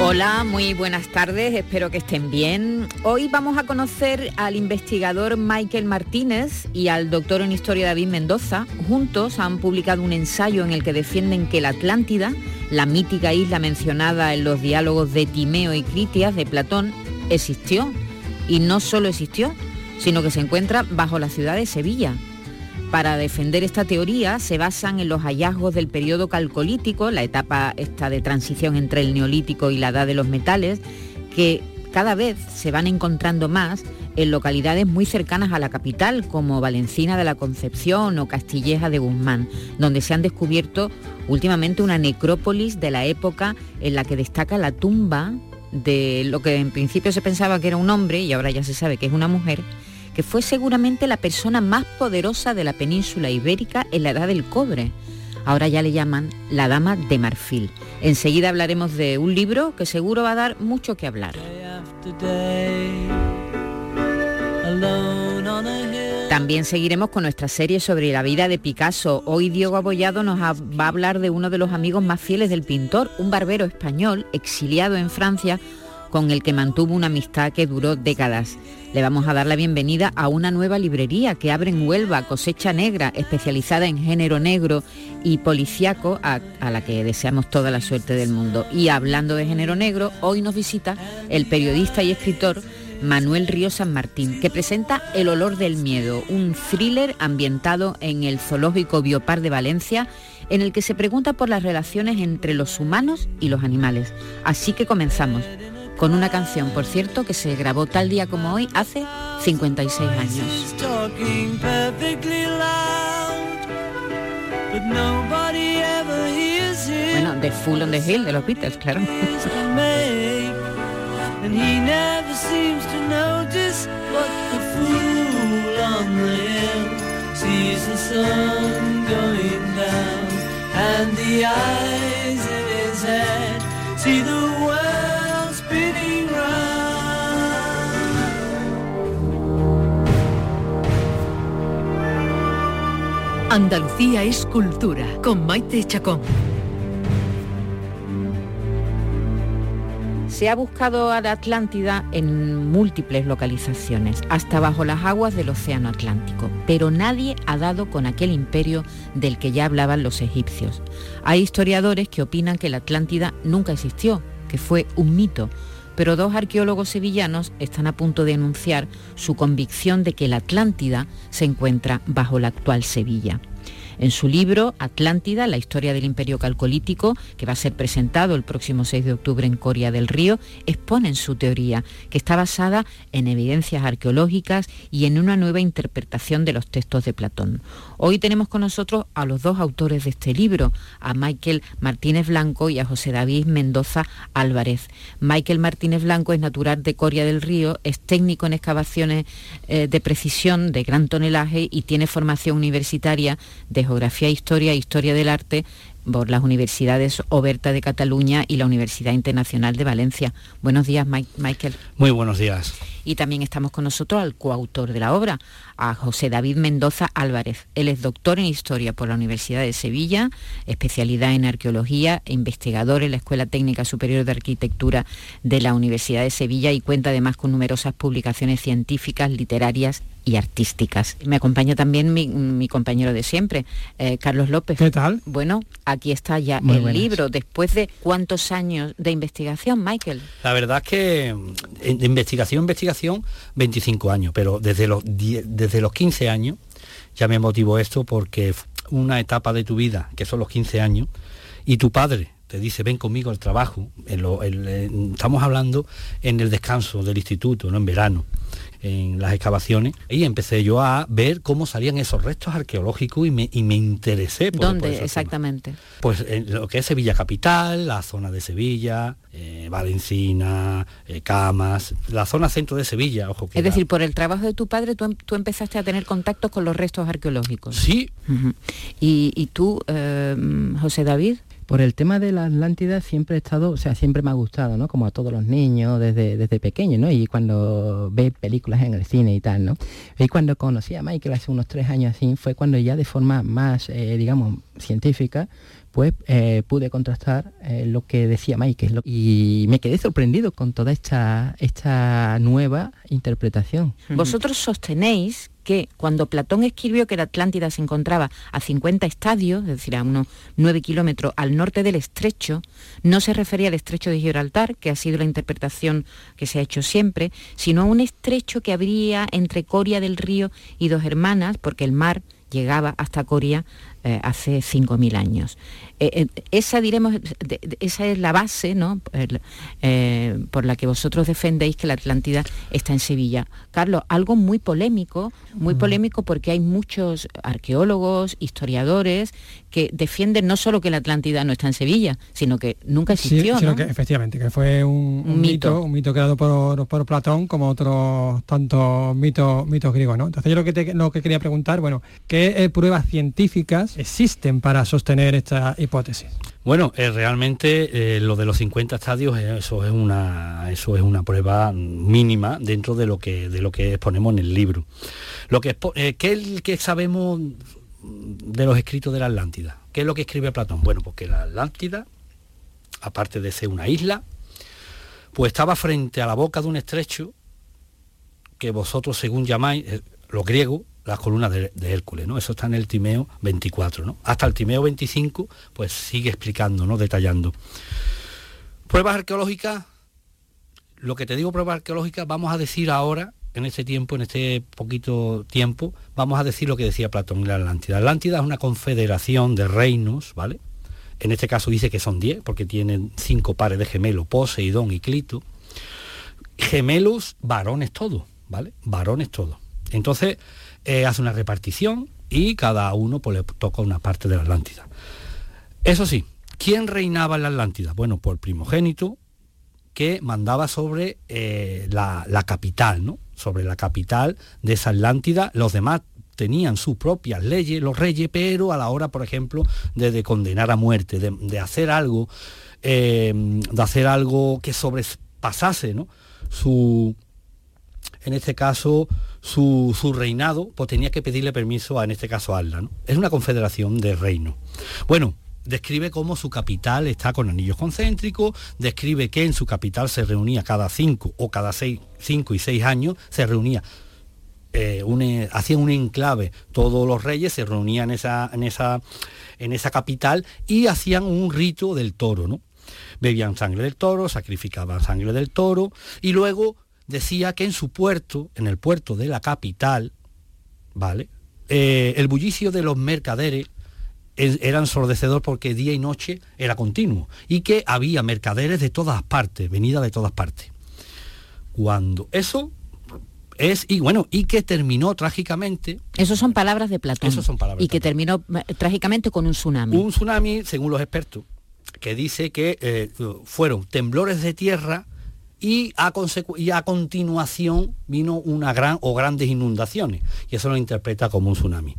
Hola, muy buenas tardes, espero que estén bien. Hoy vamos a conocer al investigador Michael Martínez y al doctor en historia David Mendoza. Juntos han publicado un ensayo en el que defienden que la Atlántida, la mítica isla mencionada en los diálogos de Timeo y Critias de Platón, existió. Y no solo existió, sino que se encuentra bajo la ciudad de Sevilla. Para defender esta teoría se basan en los hallazgos del periodo calcolítico, la etapa esta de transición entre el neolítico y la edad de los metales, que cada vez se van encontrando más en localidades muy cercanas a la capital, como Valencina de la Concepción o Castilleja de Guzmán, donde se han descubierto últimamente una necrópolis de la época en la que destaca la tumba de lo que en principio se pensaba que era un hombre y ahora ya se sabe que es una mujer, que fue seguramente la persona más poderosa de la península ibérica en la edad del cobre. Ahora ya le llaman la Dama de Marfil. Enseguida hablaremos de un libro que seguro va a dar mucho que hablar. También seguiremos con nuestra serie sobre la vida de Picasso. Hoy Diego Abollado nos va a hablar de uno de los amigos más fieles del pintor, un barbero español exiliado en Francia con el que mantuvo una amistad que duró décadas. Le vamos a dar la bienvenida a una nueva librería que abre en Huelva, Cosecha Negra, especializada en género negro y policiaco, a, a, la que deseamos toda la suerte del mundo. Y hablando de género negro, hoy nos visita el periodista y escritor Manuel Río San Martín, que presenta El olor del miedo, un thriller ambientado en el zoológico Biopar de Valencia, en el que se pregunta por las relaciones entre los humanos y los animales. Así que comenzamos con una canción, por cierto, que se grabó tal día como hoy, hace 56 años. Bueno, de Full on the Hill, de los Beatles, claro. Andalucía es cultura con Maite Chacón. Se ha buscado a la Atlántida en múltiples localizaciones, hasta bajo las aguas del Océano Atlántico, pero nadie ha dado con aquel imperio del que ya hablaban los egipcios. Hay historiadores que opinan que la Atlántida nunca existió, que fue un mito, pero dos arqueólogos sevillanos están a punto de anunciar su convicción de que la Atlántida se encuentra bajo la actual Sevilla. En su libro Atlántida, la historia del imperio calcolítico, que va a ser presentado el próximo 6 de octubre en Coria del Río, exponen su teoría, que está basada en evidencias arqueológicas y en una nueva interpretación de los textos de Platón. Hoy tenemos con nosotros a los dos autores de este libro, a Michael Martínez Blanco y a José David Mendoza Álvarez. Michael Martínez Blanco es natural de Coria del Río, es técnico en excavaciones eh, de precisión de gran tonelaje y tiene formación universitaria de Geografía, Historia e Historia del Arte por las universidades Oberta de Cataluña y la Universidad Internacional de Valencia. Buenos días, Michael. Muy buenos días. Y también estamos con nosotros al coautor de la obra, a José David Mendoza Álvarez. Él es doctor en Historia por la Universidad de Sevilla, especialidad en Arqueología e investigador en la Escuela Técnica Superior de Arquitectura de la Universidad de Sevilla y cuenta además con numerosas publicaciones científicas, literarias y artísticas. Me acompaña también mi, compañero de siempre, eh, Carlos López. ¿Qué tal? Bueno, aquí está ya el libro. Después de cuántos años de investigación, Michael. La verdad es que de investigación, investigación, 25 años, pero desde los, desde los 15 años ya me motivó esto porque una etapa de tu vida, que son los 15 años, y tu padre te dice, ven conmigo al trabajo, estamos hablando en el descanso del instituto, ¿no? en verano en las excavaciones y empecé yo a ver cómo salían esos restos arqueológicos y me, y me interesé por ¿Dónde exactamente? Pues en lo que es Sevilla Capital, la zona de Sevilla, eh, Valencina, eh, Camas, la zona centro de Sevilla, ojo que Es decir, por el trabajo de tu padre tú, em, tú, empezaste a tener contactos con los restos arqueológicos. Sí. ¿Y, y, tú, eh, José David? Por el tema de la Atlántida siempre he estado, o sea, siempre me ha gustado, ¿no? Como a todos los niños desde, desde pequeño, ¿no? Y cuando ve películas en el cine y tal, ¿no? Y cuando conocí a Michael hace unos tres años así, fue cuando ya de forma más, eh, digamos, científica, pues pude contrastar eh, lo que decía Michael y me quedé sorprendido con toda esta, esta nueva interpretación. Vosotros sostenéis que cuando Platón escribió que la Atlántida se encontraba a 50 estadios, es decir, a unos 9 kilómetros al norte del estrecho, no se refería al estrecho de Gibraltar, que ha sido la interpretación que se ha hecho siempre, sino a un estrecho que habría entre Coria del Río y dos hermanas, porque el mar llegaba hasta Coria eh, hace 5.000 años. Eh, eh, esa, diremos, esa es la base ¿no? por la que vosotros defendéis que la Atlántida está en Sevilla. Carlos, algo muy polémico, muy mm. polémico porque hay muchos arqueólogos, historiadores que defienden no solo que la Atlántida no está en Sevilla, sino que nunca existió. que efectivamente, que fue un, mito. un mito creado por, por, Platón como otros tantos mitos, mitos griegos. ¿no? Entonces yo lo que, lo que quería preguntar, bueno, ¿qué pruebas científicas existen para sostener esta hipótesis? Bueno, eh, realmente eh, lo de los 50 estadios eh, eso es una eso es una prueba mínima dentro de lo que de lo que exponemos en el libro. Lo que ¿qué, ¿qué, sabemos de los escritos de la Atlántida? ¿Qué es lo que escribe Platón? Bueno, porque la Atlántida, aparte de ser una isla, pues estaba frente a la boca de un estrecho que vosotros según llamáis, lo griego, las columnas de, Hércules, ¿no? Eso está en el Timeo 24, ¿no? Hasta el Timeo 25, pues sigue explicando, ¿no? Detallando. Pruebas arqueológicas, lo que te digo pruebas arqueológicas, vamos a decir ahora, en este tiempo, en este poquito tiempo, vamos a decir lo que decía Platón en la Atlántida. La Atlántida es una confederación de reinos, ¿vale? En este caso dice que son 10, porque tienen cinco pares de gemelos, Poseidón y Clito. Gemelos, varones todos, ¿vale? Varones todos. Entonces, eh, hace una repartición y cada uno pues, le toca una parte de la Atlántida. Eso sí, ¿quién reinaba en la Atlántida? Bueno, por primogénito que mandaba sobre eh, la, capital, ¿no? Sobre la capital de esa Atlántida. Los demás tenían sus propias leyes, los reyes, pero a la hora, por ejemplo, de, condenar a muerte, de, hacer algo, eh, de hacer algo que sobrepasase, ¿no? Su, en este caso, su, reinado, pues tenía que pedirle permiso a, en este caso, a. ¿no? Es una confederación de reinos. Bueno, describe cómo su capital está con anillos concéntricos, describe que en su capital se reunía cada cinco o cada seis, cinco y seis años, se reunía, eh, hacían un enclave, todos los reyes se reunían en esa, en, esa, en esa capital y hacían un rito del toro, ¿no? Bebían sangre del toro, sacrificaban sangre del toro y luego decía que en su puerto, en el puerto de la capital, ¿vale? Eh, el bullicio de los mercaderes era ensordecedor porque día y noche era continuo y que había mercaderes de todas partes, venida de todas partes. Cuando eso es y bueno y que terminó trágicamente. Eso son palabras de Platón. Eso son palabras. Y que terminó eh, trágicamente con un tsunami. Un tsunami, según los expertos, que dice que eh, fueron temblores de tierra y a, a, continuación vino una gran o grandes inundaciones y eso lo interpreta como un tsunami.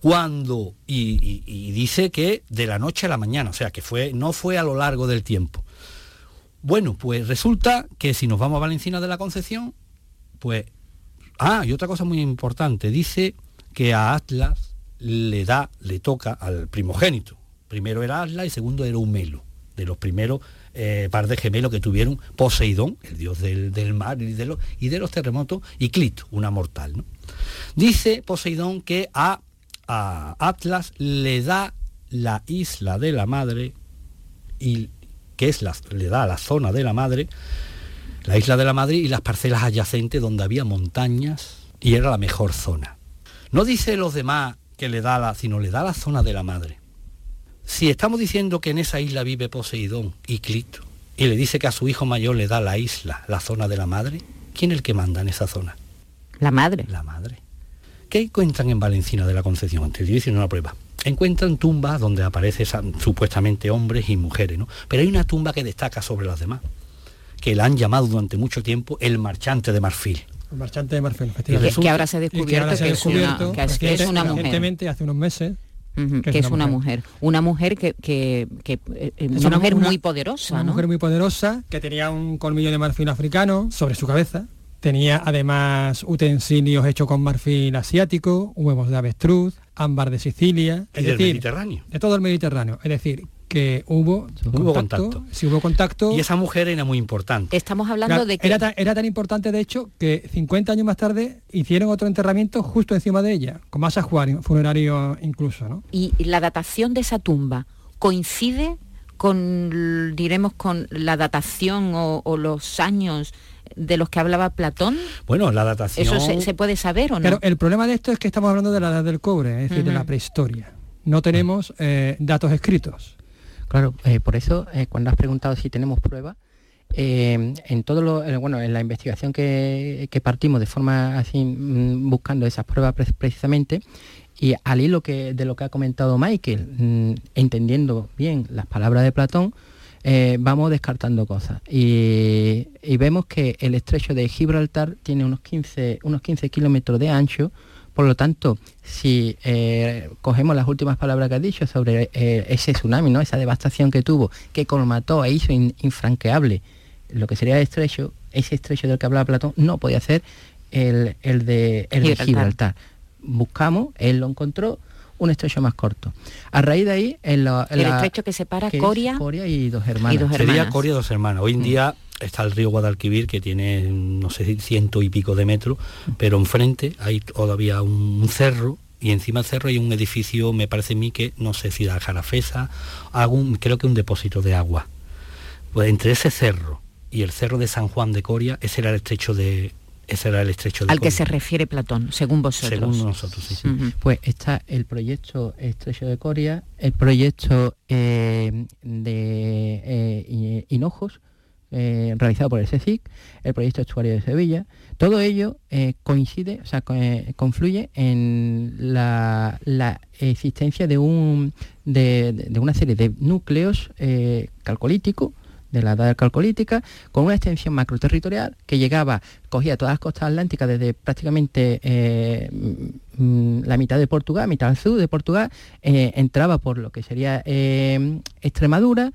Cuando, y, dice que de la noche a la mañana, o sea que fue, no fue a lo largo del tiempo. Bueno, pues resulta que si nos vamos a Valencina de la Concepción, pues, ah, y otra cosa muy importante, dice que a Atlas le da, le toca al primogénito. Primero era Atlas y segundo era Humelo, de los primeros eh, par de gemelos que tuvieron Poseidón, el dios del, mar y de, los, terremotos, y Clito, una mortal. Dice Poseidón que a, Atlas le da la isla de la madre, y que es la, le da la zona de la madre, la isla de la madre y las parcelas adyacentes donde había montañas y era la mejor zona. No dice los demás que le da la, sino le da la zona de la madre. Si estamos diciendo que en esa isla vive Poseidón y Clito, y le dice que a su hijo mayor le da la isla, la zona de la madre, ¿quién es el que manda en esa zona? La madre. La madre. ¿Qué encuentran en Valencina de la Concepción? Te estoy diciendo una prueba. Encuentran tumbas donde aparecen supuestamente hombres y mujeres, ¿no? Pero hay una tumba que destaca sobre las demás, que la han llamado durante mucho tiempo el marchante de marfil. El marchante de marfil, que ahora se ha descubierto que, es, una, mujer. hace unos meses, que, es, una, mujer. Una mujer que, que, eh, es una, mujer muy poderosa, Una mujer muy poderosa que tenía un colmillo de marfil africano sobre su cabeza. Tenía además utensilios hechos con marfil asiático, huevos de avestruz, ámbar de Sicilia. Es decir, Mediterráneo. De todo el Mediterráneo. Es decir, que hubo, contacto, Si hubo contacto. Y esa mujer era muy importante. Estamos hablando de que... Era tan, era tan, importante, de hecho, que 50 años más tarde hicieron otro enterramiento justo encima de ella, con más ajuario, funerario incluso. ¿no? Y la datación de esa tumba coincide con, diremos, con la datación o, los años de los que hablaba Platón? Bueno, la datación... ¿Eso se, puede saber o no? Pero el problema de esto es que estamos hablando de la edad del cobre, es decir, de la prehistoria. No tenemos eh, datos escritos. Claro, eh, por eso eh, cuando has preguntado si tenemos pruebas, eh, en todo lo, bueno, en la investigación que, partimos de forma así, mm, buscando esas pruebas precisamente, y al hilo de lo que ha comentado Michael, mm, entendiendo bien las palabras de Platón, vamos descartando cosas. Y, vemos que el estrecho de Gibraltar tiene unos 15, unos 15 kilómetros de ancho, por lo tanto, si eh, cogemos las últimas palabras que has dicho sobre eh, ese tsunami, ¿no? esa devastación que tuvo, que colmató e hizo infranqueable lo que sería el estrecho, ese estrecho del que hablaba Platón, no podía ser el, de, Gibraltar. Buscamos, él lo encontró, un estrecho más corto. A raíz de ahí, el estrecho que separa Coria, y dos hermanas. Y Sería Coria y dos hermanas. Hoy en mm. día está el río Guadalquivir que tiene no sé ciento y pico de metros, pero enfrente hay todavía un, cerro y encima del cerro hay un edificio, me parece a mí que no sé si da Jarafesa, algún, creo que un depósito de agua. Pues entre ese cerro y el cerro de San Juan de Coria, ese era el estrecho de ese era el estrecho de Al que se refiere Platón, según vosotros. Según nosotros, sí. Pues está el proyecto Estrecho de Coria, el proyecto eh, de eh, Hinojos, eh, realizado por el CSIC, el proyecto estuario de Sevilla. Todo ello eh, coincide, o sea, eh, confluye en la, existencia de, un, de, una serie de núcleos calcolíticos de la edad calcolítica, con una extensión macroterritorial que llegaba, cogía todas las costas atlánticas desde prácticamente mm, la mitad de Portugal, mitad al sur de Portugal, entraba por lo que sería Extremadura,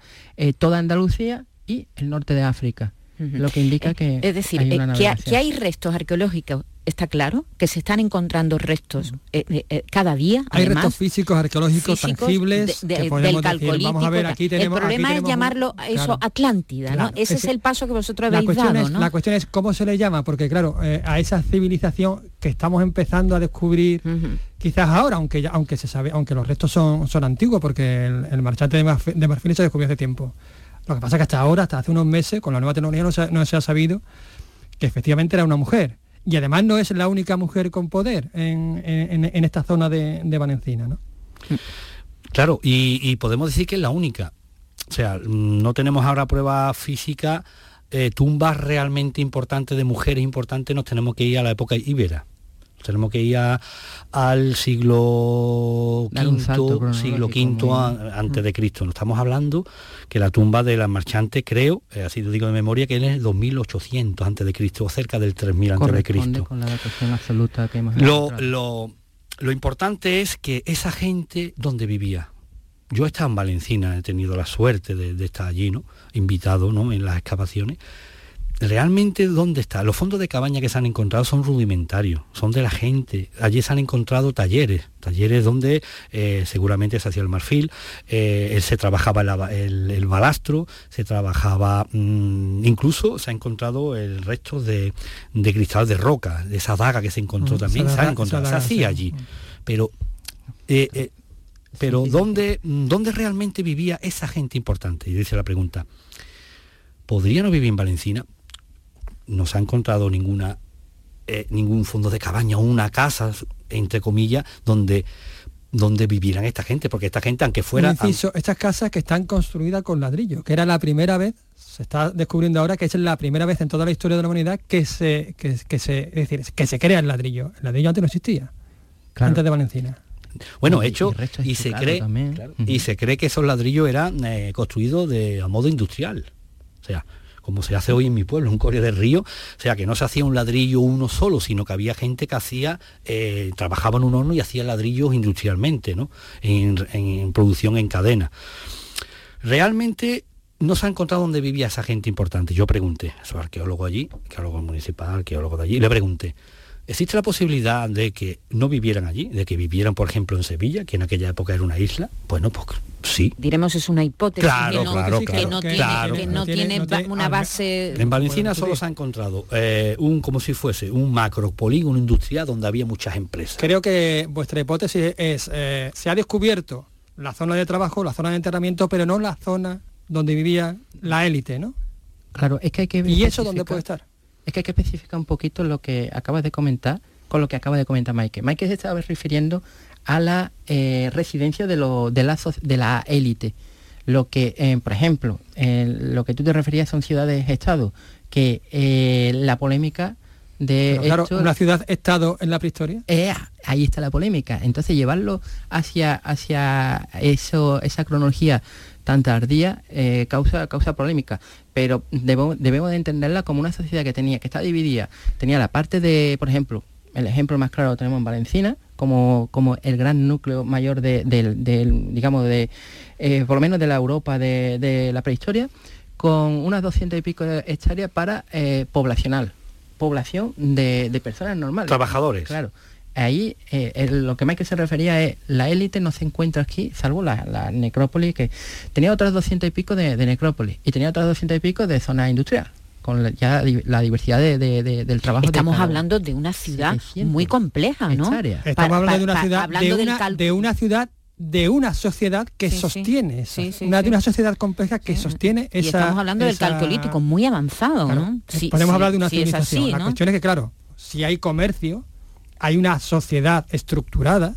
toda Andalucía y el norte de África, lo que indica que... Es decir, hay eh, que, hay restos arqueológicos está claro que se están encontrando restos eh, eh, cada día. Hay restos físicos, arqueológicos, tangibles. del vamos a ver, aquí tenemos, el problema es llamarlo eso Atlántida, ¿no? Ese, es el paso que vosotros habéis dado. La cuestión es cómo se le llama, porque claro, a esa civilización que estamos empezando a descubrir. Quizás ahora, aunque aunque se sabe, aunque los restos son, son antiguos, porque el, marchante de, de Marfil se descubrió hace tiempo. Lo que pasa es que hasta ahora, hasta hace unos meses, con la nueva tecnología no se, ha sabido que efectivamente era una mujer. Y además no es la única mujer con poder en, esta zona de, Valencina. ¿no? Claro, y, podemos decir que es la única. O sea, no tenemos ahora pruebas físicas, eh, tumbas realmente importantes de mujeres importantes, nos tenemos que ir a la época ibera. Tenemos que ir al siglo V, siglo V antes de Cristo. No estamos hablando que la tumba de la marchante, creo, eh, así lo digo de memoria, que es el 2800 antes de Cristo, o cerca del 3000 antes de Cristo. lo, lo, importante es que esa gente donde vivía. Yo he estado en Valencina, he tenido la suerte de, de estar allí, ¿no? Invitado, ¿no? En las excavaciones realmente dónde está. Los fondos de cabaña que se han encontrado son rudimentarios, son de la gente. Allí se han encontrado talleres, talleres donde eh, seguramente se hacía el marfil, eh, se trabajaba el, balastro, se trabajaba, mm, incluso se ha encontrado el resto de, cristal de roca, de esa daga que se encontró mm, también, se ha encontrado, se hacía allí. Pero eh, pero ¿dónde, ¿dónde realmente vivía esa gente importante? Y dice la pregunta, ¿podría no vivir en Valencina? No se ha encontrado ninguna, eh, ningún fondo de cabaña o una casa, entre comillas, donde donde vivieran esta gente, porque esta gente, aunque fuera... estas casas que están construidas con ladrillo, que era la primera vez, se está descubriendo ahora que es la primera vez en toda la historia de la humanidad que se, que, se, es decir, que se crea el ladrillo. El ladrillo antes no existía, antes de Valencina. Bueno, hecho, y, se cree, y se cree que esos ladrillos eran eh, construidos de, a modo industrial. O sea, como se hace hoy en mi pueblo, un Corea del Río, o sea, que no se hacía un ladrillo uno solo, sino que había gente que hacía, eh, trabajaba en un horno y hacía ladrillos industrialmente, ¿no? En, producción en cadena. Realmente no se ha encontrado dónde vivía esa gente importante. Yo pregunté, a su arqueólogo allí, arqueólogo municipal, arqueólogo de allí, le pregunté, ¿existe la posibilidad de que no vivieran allí, de que vivieran, por ejemplo, en Sevilla, que en aquella época era una isla? Bueno, pues Sí. Diremos es una hipótesis que no, tiene, una base... En Valencina solo se ha encontrado eh, un, como si fuese un macro polígono industrial donde había muchas empresas. Creo que vuestra hipótesis es, eh, se ha descubierto la zona de trabajo, la zona de enterramiento, pero no la zona donde vivía la élite, ¿no? Claro, es que hay que... ¿Y eso dónde puede estar? Es que hay que especificar un poquito lo que acabas de comentar con lo que acaba de comentar Mike. Mike se estaba refiriendo a la eh, residencia de, de, la, de la élite. Lo que, eh, por ejemplo, lo que tú te referías son ciudades-estado, que eh, la polémica de claro, una ciudad-estado en la prehistoria. ahí está la polémica. Entonces llevarlo hacia, hacia eso, esa cronología tan tardía causa, causa polémica. Pero debemos, debemos de entenderla como una sociedad que tenía, que está dividida. Tenía la parte de, por ejemplo, el ejemplo más claro lo tenemos en Valencina, como, como el gran núcleo mayor de, digamos, de, eh, por lo menos de la Europa de, la prehistoria, con unas 200 y pico hectáreas para eh, poblacional, población de, personas normales. Trabajadores. Claro. Ahí eh, lo que que se refería es, la élite no se encuentra aquí, salvo la, necrópolis, que tenía otras 200 y pico de, de necrópolis y tenía otras 200 y pico de zona industrial con la, ya la diversidad del trabajo. Estamos hablando de una ciudad muy compleja, ¿no? Estamos hablando de una ciudad de una, de una ciudad de una sociedad que sostiene una de una sociedad compleja que sostiene esa estamos hablando del calcolítico muy avanzado ¿no? podemos hablar de una civilización. La cuestión es que claro si hay comercio hay una sociedad estructurada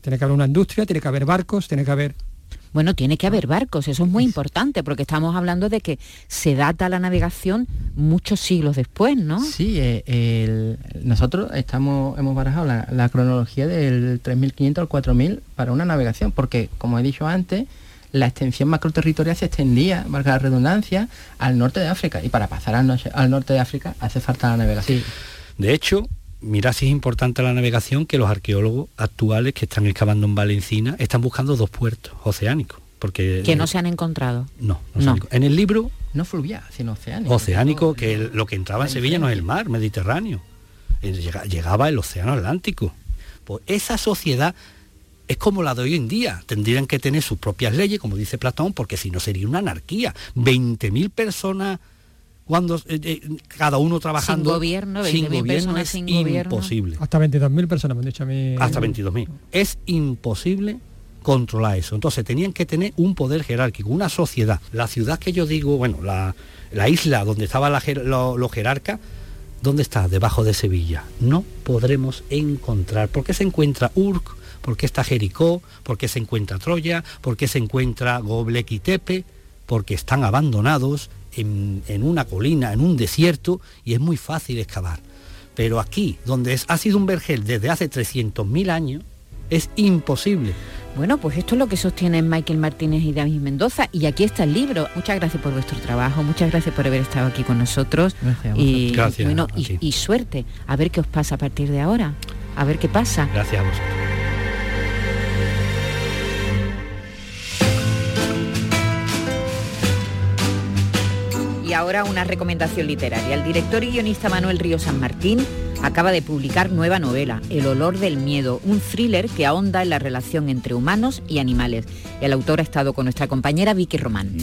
tiene que haber una industria tiene que haber barcos tiene que haber bueno, tiene que haber barcos, eso es muy importante, porque estamos hablando de que se data la navegación muchos siglos después, ¿no? Sí, eh, nosotros estamos, hemos barajado la, cronología del 3500 al 4000 para una navegación, porque, como he dicho antes, la extensión macroterritorial se extendía, valga la redundancia, al norte de África, y para pasar al, al norte de África hace falta la navegación. De hecho, mira si es importante la navegación que los arqueólogos actuales que están excavando en Valencina están buscando dos puertos oceánicos. Porque, que no se han encontrado. No, no, en el libro... No fluvial, sino oceánico. Oceánico, que lo que entraba en Sevilla no es el mar Mediterráneo. Llegaba el océano Atlántico. Pues esa sociedad es como la de hoy en día. Tendrían que tener sus propias leyes, como dice Platón, porque si no sería una anarquía. 20.000 personas cuando eh, eh, cada uno trabajando sin gobierno, sin gobierno es imposible. Hasta 22.000 personas me han dicho a mí. Hasta 22.000. Es imposible controlar eso. Entonces tenían que tener un poder jerárquico, una sociedad. La ciudad que yo digo, bueno, la, isla donde estaban los jerarcas, ¿dónde está? Debajo de Sevilla. No podremos encontrar. ¿Por qué se encuentra Urk? ¿Por qué está Jericó? ¿Por qué se encuentra Troya? ¿Por qué se encuentra Goblek y Tepe? Porque están abandonados en, una colina, en un desierto, y es muy fácil excavar. Pero aquí, donde ha sido un vergel desde hace 300.000 años, es imposible. Bueno, pues esto es lo que sostienen Michael Martínez y David Mendoza. Y aquí está el libro. Muchas gracias por vuestro trabajo, muchas gracias por haber estado aquí con nosotros. y, y, suerte. A ver qué os pasa a partir de ahora. A ver qué pasa. Gracias a vosotros. Y ahora una recomendación literaria. El director y guionista Manuel Río San Martín acaba de publicar nueva novela, El olor del miedo, un thriller que ahonda en la relación entre humanos y animales. El autor ha estado con nuestra compañera Vicky Román.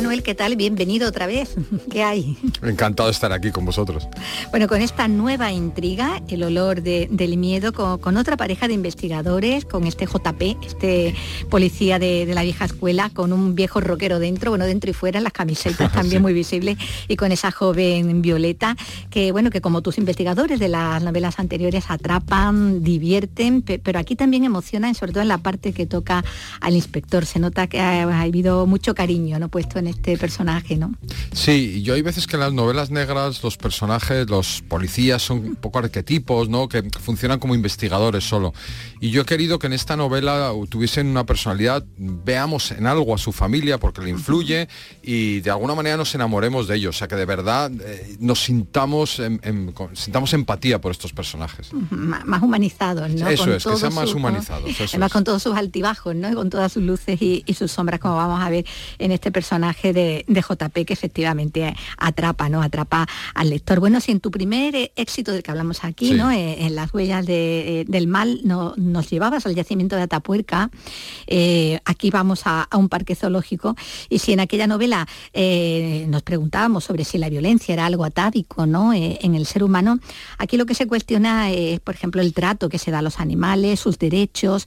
Manuel, ¿qué tal? Bienvenido otra vez. ¿Qué hay? Encantado de estar aquí con vosotros. Bueno, con esta nueva intriga, el olor del miedo, con, otra pareja de investigadores, con este JP, este policía de, la vieja escuela, con un viejo rockero dentro, bueno, dentro y fuera, las camisetas también muy visibles, y con esa joven Violeta, que bueno, que como tus investigadores de las novelas anteriores atrapan, divierten, pero aquí también emocionan, sobre todo en la parte que toca al inspector. Se nota que ha, habido mucho cariño ¿no? puesto en este personaje, ¿no? Sí, yo hay veces que en las novelas negras los personajes, los policías son un poco arquetipos, ¿no? Que funcionan como investigadores solo. Y yo he querido que en esta novela tuviesen una personalidad, veamos en algo a su familia porque le influye y de alguna manera nos enamoremos de ellos. O sea, que de verdad eh, nos sintamos, sintamos empatía por estos personajes. más humanizados, ¿no? Eso es, que sean más humanizados. Además con todos sus altibajos, ¿no? con todas sus luces y, sus sombras, como vamos a ver en este personaje de, JP, que efectivamente atrapa, ¿no? Atrapa al lector. Bueno, si en tu primer eh, éxito del que hablamos aquí, ¿no? Eh, en las huellas eh, del mal, no, nos llevabas al yacimiento de Atapuerca, aquí vamos a, un parque zoológico, y si en aquella novela nos preguntábamos sobre si la violencia era algo atávico, ¿no? en el ser humano, aquí lo que se cuestiona es, por ejemplo, el trato que se da a los animales, sus derechos,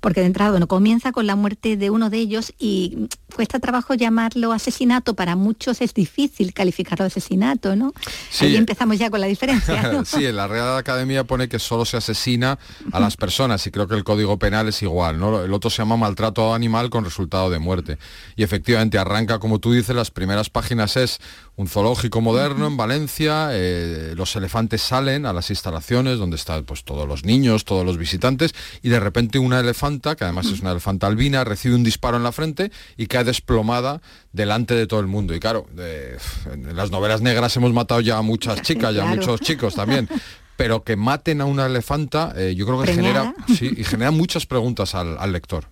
porque de entrada, bueno, comienza con la muerte de uno de ellos y cuesta trabajo llamarlo asesinato, para muchos es difícil calificarlo de asesinato, ¿no? Sí. Ahí empezamos ya con la diferencia. sí, en la Real Academia pone que solo se asesina a las personas y creo que el Código Penal es igual, ¿no? El otro se llama maltrato animal con resultado de muerte. Y efectivamente arranca, como tú dices, las primeras páginas es un zoológico moderno en Valencia, eh, los elefantes salen a las instalaciones donde están pues, todos los niños, todos los visitantes, y de repente una elefanta, que además es una elefanta albina, recibe un disparo en la frente y cae desplomada delante de todo el mundo. Y claro, en las novelas negras hemos matado ya a muchas chicas, ya a muchos chicos también, pero que maten a una elefanta, eh, yo creo que genera, sí, y genera muchas preguntas al, lector.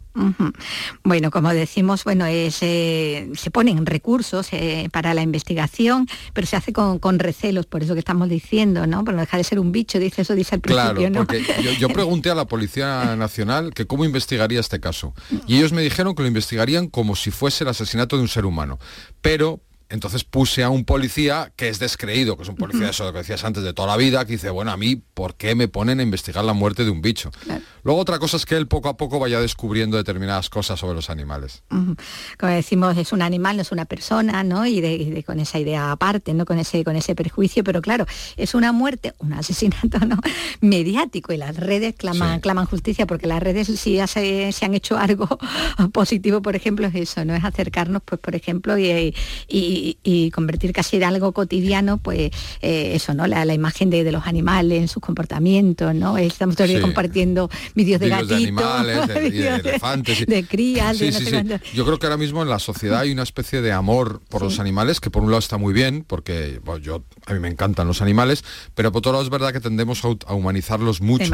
Bueno, como decimos, bueno, eh, se ponen recursos eh, para la investigación, pero se hace con, recelos, por eso que estamos diciendo, ¿no? Pero no deja de ser un bicho, dice eso, dice al principio. Claro, porque yo, pregunté a la Policía Nacional que cómo investigaría este caso. Y ellos me dijeron que lo investigarían como si fuese el asesinato de un ser humano. Pero entonces puse a un policía que es descreído, que es un policía, de eso lo que decías antes, de toda la vida, que dice, bueno, a mí, ¿por qué me ponen a investigar la muerte de un bicho? Luego otra cosa es que él poco a poco vaya descubriendo determinadas cosas sobre los animales. Como decimos, es un animal, no es una persona, ¿no? Y, de, con esa idea aparte, ¿no? Con ese, con ese perjuicio, pero claro, es una muerte, un asesinato, ¿no? Mediático y las redes claman, claman justicia, porque las redes si ya se, han hecho algo positivo, por ejemplo, es eso, ¿no? Es acercarnos, pues, por ejemplo, y y, convertir casi en algo cotidiano, pues eh, eso, ¿no? La, imagen de, los animales, en sus comportamientos, ¿no? Estamos todavía compartiendo vídeos de gatitos, de animales, de, elefantes, de crías, Yo creo que ahora mismo en la sociedad hay una especie de amor por los animales, que por un lado está muy bien, porque yo a mí me encantan los animales, pero por otro lado es verdad que tendemos a, humanizarlos mucho.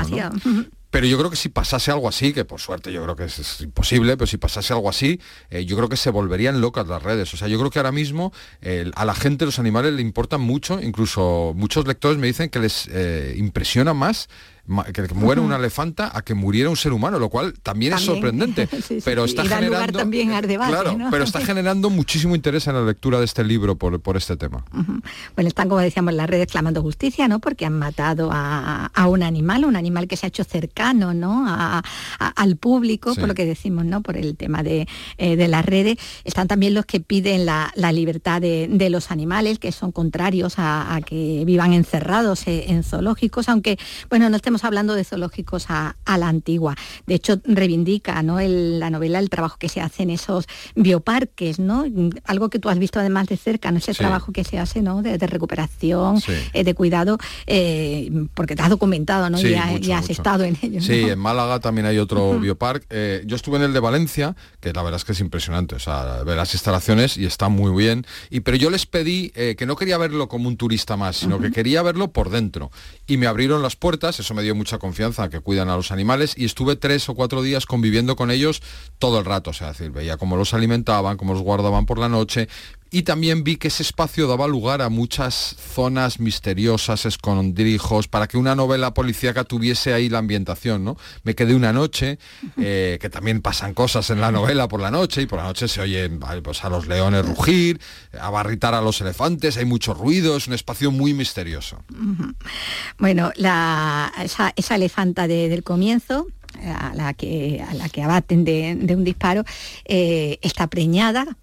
Pero yo creo que si pasase algo así, que por suerte yo creo que es, imposible, pero si pasase algo así, eh, yo creo que se volverían locas las redes. O sea, yo creo que ahora mismo a la gente los animales le importan mucho, incluso muchos lectores me dicen que les eh, impresiona más que, muera una elefanta a que muriera un ser humano, lo cual también, es sorprendente. pero está generando también claro, pero está generando muchísimo interés en la lectura de este libro por, por este tema. Bueno, están como decíamos las redes clamando justicia, ¿no? Porque han matado a, un animal, un animal que se ha hecho cercano, ¿no? al público, por lo que decimos, ¿no? Por el tema de, eh, las redes. Están también los que piden la, libertad de, los animales, que son contrarios a, que vivan encerrados eh, en zoológicos, aunque, bueno, no estemos hablando de zoológicos a, la antigua. De hecho, reivindica ¿no? la novela el trabajo que se hace en esos bioparques, ¿no? Algo que tú has visto además de cerca, ¿no? ese trabajo que se hace ¿no? de, recuperación, eh, de cuidado, eh, porque te has documentado ¿no? y, has estado en ello. Sí, en Málaga también hay otro bioparque. Eh, yo estuve en el de Valencia, que la verdad es que es impresionante, o sea, ver las instalaciones y está muy bien. Y, pero yo les pedí que no quería verlo como un turista más, sino que quería verlo por dentro. Y me abrieron las puertas, eso me dio mucha confianza, que cuidan a los animales, y estuve tres o cuatro días conviviendo con ellos todo el rato, o sea, decir, veía cómo los alimentaban, cómo los guardaban por la noche, y también vi que ese espacio daba lugar a muchas zonas misteriosas, escondrijos, para que una novela policíaca tuviese ahí la ambientación, ¿no? Me quedé una noche, eh, que también pasan cosas en la novela por la noche, y por la noche se oyen pues, a los leones rugir, a barritar a los elefantes, hay mucho ruido, es un espacio muy misterioso. Bueno, esa, elefanta del comienzo, a la que, a la que abaten de, un disparo, eh, está preñada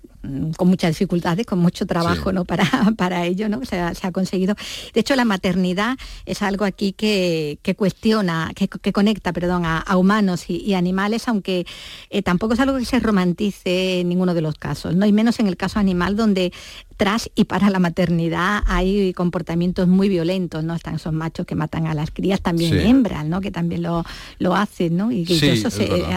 con muchas dificultades, con mucho trabajo ¿no? para, para ello, ¿no? Se ha, se ha, conseguido. De hecho, la maternidad es algo aquí que, cuestiona, que, conecta perdón, a, humanos y, animales, aunque eh, tampoco es algo que se romantice en ninguno de los casos, ¿no? y menos en el caso animal, donde tras y para la maternidad hay comportamientos muy violentos, ¿no? Están esos machos que matan a las crías, también hembras, ¿no? Que también lo, lo hacen, ¿no? Y, eso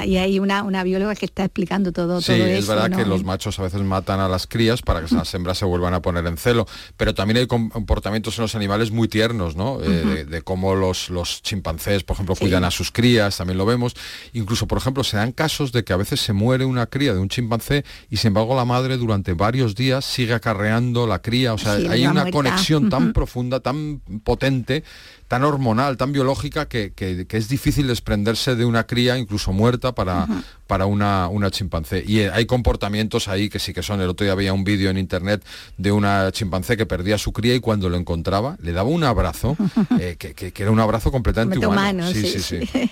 y hay una, una bióloga que está explicando todo, sí, todo eso. es verdad que los machos a veces matan a las crías para que las hembras se vuelvan a poner en celo. Pero también hay comportamientos en los animales muy tiernos, ¿no? Eh, de, cómo los, los chimpancés, por ejemplo, cuidan a sus crías, también lo vemos. Incluso, por ejemplo, se dan casos de que a veces se muere una cría de un chimpancé y sin embargo la madre durante varios días sigue acarreando la cría, o sea, hay una conexión tan profunda, tan potente, tan hormonal, tan biológica, que, es difícil desprenderse de una cría, incluso muerta, para, para una, una chimpancé. Y eh, hay comportamientos ahí que sí que son. El otro día había un vídeo en internet de una chimpancé que perdía a su cría y cuando lo encontraba le daba un abrazo, eh, que, era un abrazo completamente humano. sí, sí, sí,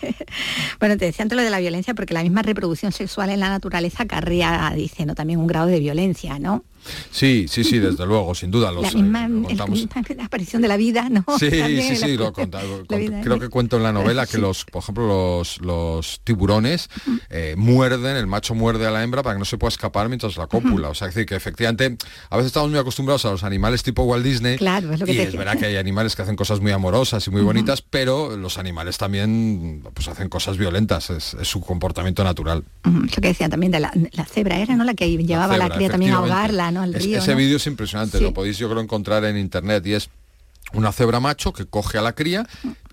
bueno, te decía antes lo de la violencia porque la misma reproducción sexual en la naturaleza carría, dice, ¿no? también un grado de violencia, ¿no? Sí, sí, sí, desde luego, sin duda. Los, la misma la aparición de la vida, ¿no? Sí, sí, sí, lo Creo que cuento en la novela que los, por ejemplo, los, los tiburones eh, muerden, el macho muerde a la hembra para que no se pueda escapar mientras la cópula. O sea, es decir, que efectivamente a veces estamos muy acostumbrados a los animales tipo Walt Disney. Claro, es lo que y es verdad que hay animales que hacen cosas muy amorosas y muy bonitas, pero los animales también pues hacen cosas violentas, es, su comportamiento natural. Eso que decía también de la, cebra era, ¿no? La que llevaba a la cría también a ahogarla, ¿no? Al río, ese vídeo es impresionante, lo podéis yo creo encontrar en internet y es una cebra macho que coge a la cría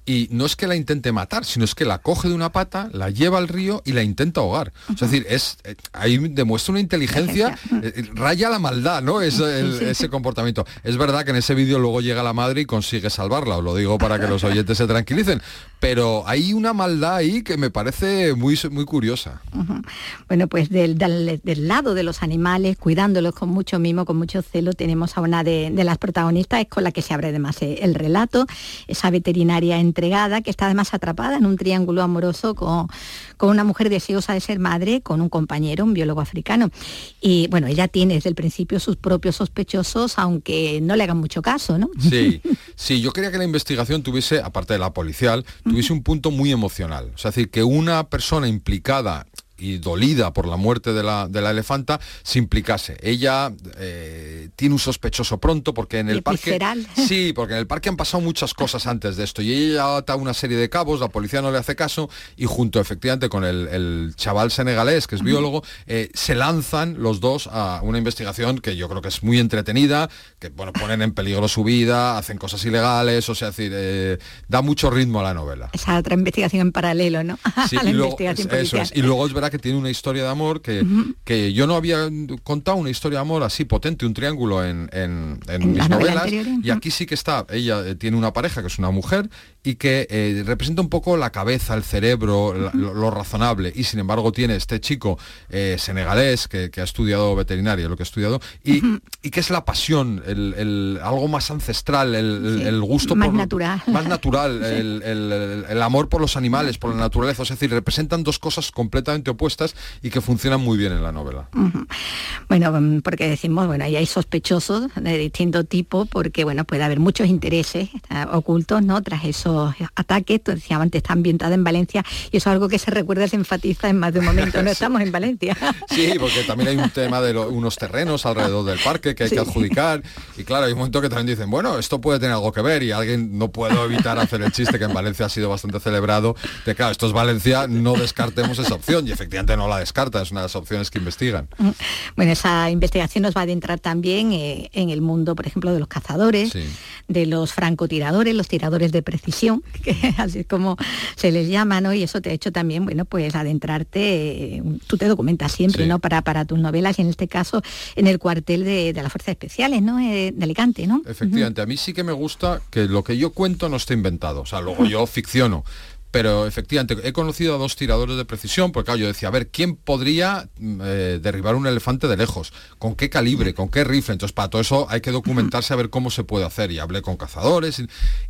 y no es que la intente matar, sino es que la coge de una pata, la lleva al río y la intenta ahogar. Es decir, es, eh, ahí demuestra una inteligencia, eh, eh, raya la maldad, ¿no? Es ese comportamiento. Es verdad que en ese vídeo luego llega la madre y consigue salvarla, os lo digo para que los oyentes se tranquilicen, pero hay una maldad ahí que me parece muy, muy curiosa. Bueno, pues del, lado de los animales, cuidándolos con mucho mimo, con mucho celo, tenemos a una de, las protagonistas, es con la que se abre además el relato, esa veterinaria entre que está además atrapada en un triángulo amoroso con, con una mujer deseosa de ser madre, con un compañero, un biólogo africano. Y bueno, ella tiene desde el principio sus propios sospechosos, aunque no le hagan mucho caso, ¿no? Sí, sí, yo quería que la investigación tuviese, aparte de la policial, tuviese un punto muy emocional. O sea, es decir, que una persona implicada y dolida por la muerte de la, de la elefanta se implicase. Ella eh, tiene un sospechoso pronto porque en el parque... Sí, porque en el parque han pasado muchas cosas antes de esto y ella ata una serie de cabos, la policía no le hace caso y junto efectivamente con el, chaval senegalés, que es biólogo, eh, se lanzan los dos a una investigación que yo creo que es muy entretenida, que bueno, ponen en peligro su vida, hacen cosas ilegales, o sea, decir, eh, da mucho ritmo a la novela. Esa otra investigación en paralelo, ¿no? Sí, y, luego, eso es, y luego es verdad que tiene una historia de amor que, que yo no había contado una historia de amor así potente, un triángulo en, en, mis novelas. Y aquí sí que está, ella eh, tiene una pareja que es una mujer y que eh, representa un poco la cabeza, el cerebro, lo, razonable. Y sin embargo tiene este chico eh, senegalés que, ha estudiado veterinaria, lo que ha estudiado, y, y que es la pasión, el, algo más ancestral, el, gusto más natural. Más natural, el, amor por los animales, por la naturaleza. Es decir, representan dos cosas completamente opuestas y que funcionan muy bien en la novela. Bueno, mm, porque decimos, bueno, ahí hay sospechosos de distinto tipo, porque bueno, puede haber muchos intereses eh, ocultos, ¿no? Tras eso ataques, tú decías antes, está ambientada en Valencia y eso es algo que se recuerda, se enfatiza en más de un momento, no estamos en Valencia. sí, porque también hay un tema de unos terrenos alrededor del parque que hay que adjudicar y claro, hay un momento que también dicen, bueno, esto puede tener algo que ver y alguien no puedo evitar hacer el chiste que en Valencia ha sido bastante celebrado, de claro, esto es Valencia, no descartemos esa opción y efectivamente efectivamente no la descarta, es una de las opciones que investigan. Bueno, esa investigación nos va a adentrar también eh, en el mundo, por ejemplo, de los cazadores, de los francotiradores, los tiradores de precisión, que así es como se les llama, ¿no? Y eso te ha hecho también, bueno, pues adentrarte, eh, tú te documentas siempre, ¿no? Para, para tus novelas y en este caso en el cuartel de, las Fuerzas Especiales, ¿no? Eh, de Alicante, ¿no? Efectivamente, a mí sí que me gusta que lo que yo cuento no esté inventado, o sea, luego yo ficciono, pero efectivamente he conocido a dos tiradores de precisión, porque yo decía, a ver, ¿quién podría mm, eh, derribar un elefante de lejos? ¿Con qué calibre? ¿Con qué rifle? Entonces, para todo eso hay que documentarse a ver cómo se puede hacer. Y hablé con cazadores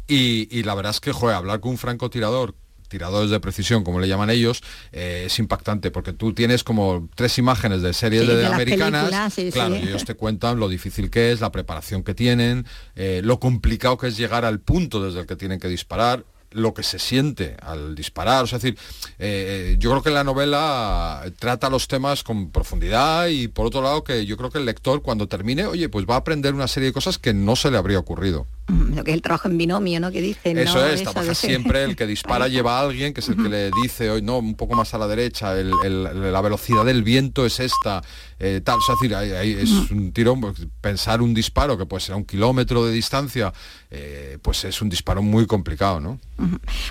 y, la verdad es que, joder, hablar con un francotirador tiradores de precisión, como le llaman ellos, eh, es impactante, porque tú tienes como tres imágenes de series de, americanas, claro, y ellos te cuentan lo difícil que es, la preparación que tienen, eh, lo complicado que es llegar al punto desde el que tienen que disparar, lo que se siente al disparar. es decir, eh, yo creo que la novela trata los temas con profundidad y por otro lado que yo creo que el lector cuando termine, oye, pues va a aprender una serie de cosas que no se le habría ocurrido. Mm, lo que es el trabajo en binomio, ¿no? Que dicen. Eso es, trabaja siempre el que dispara lleva a alguien, que es el que le dice, hoy no, un poco más a la derecha, la velocidad del viento es esta, eh, tal, es decir, es un tiro, pensar un disparo que puede ser a un kilómetro de distancia, eh, pues es un disparo muy complicado, ¿no?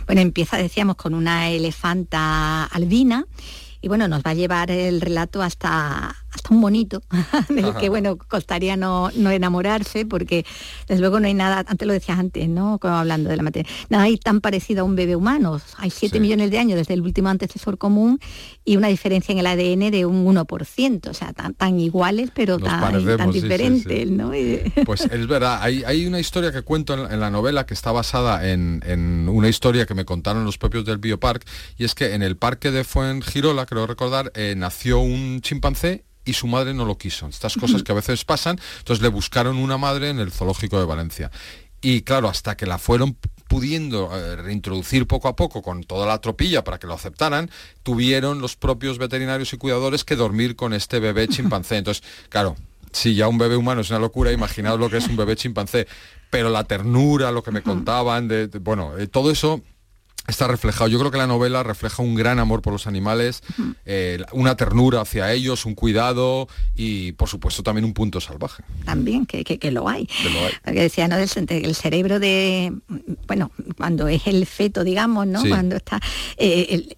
Bueno, empieza, decíamos, con una elefanta albina y bueno, nos va a llevar el relato hasta, hasta un bonito, del que bueno, costaría no, no, enamorarse, porque desde luego no hay nada, antes lo decías antes, ¿no? Como hablando de la materia, nada hay tan parecido a un bebé humano. Hay 7 millones de años desde el último antecesor común y una diferencia en el ADN de un 1%, o sea, tan, tan iguales, pero tan, diferentes, ¿no? Pues es verdad, hay, hay, una historia que cuento en, la novela que está basada en, en, una historia que me contaron los propios del Biopark, y es que en el parque de Fuengirola, creo recordar, eh, nació un chimpancé y su madre no lo quiso. Estas cosas que a veces pasan, entonces le buscaron una madre en el zoológico de Valencia. Y claro, hasta que la fueron pudiendo eh, reintroducir poco a poco con toda la tropilla para que lo aceptaran, tuvieron los propios veterinarios y cuidadores que dormir con este bebé chimpancé. Entonces, claro, si ya un bebé humano es una locura, imaginaos lo que es un bebé chimpancé. Pero la ternura, lo que me contaban, de, bueno, eh, todo eso está reflejado. Yo creo que la novela refleja un gran amor por los animales, eh, una ternura hacia ellos, un cuidado y, por supuesto, también un punto salvaje. También, que, lo hay. Que decía, ¿no? El, cerebro de, bueno, cuando es el feto, digamos, ¿no? Cuando está, eh,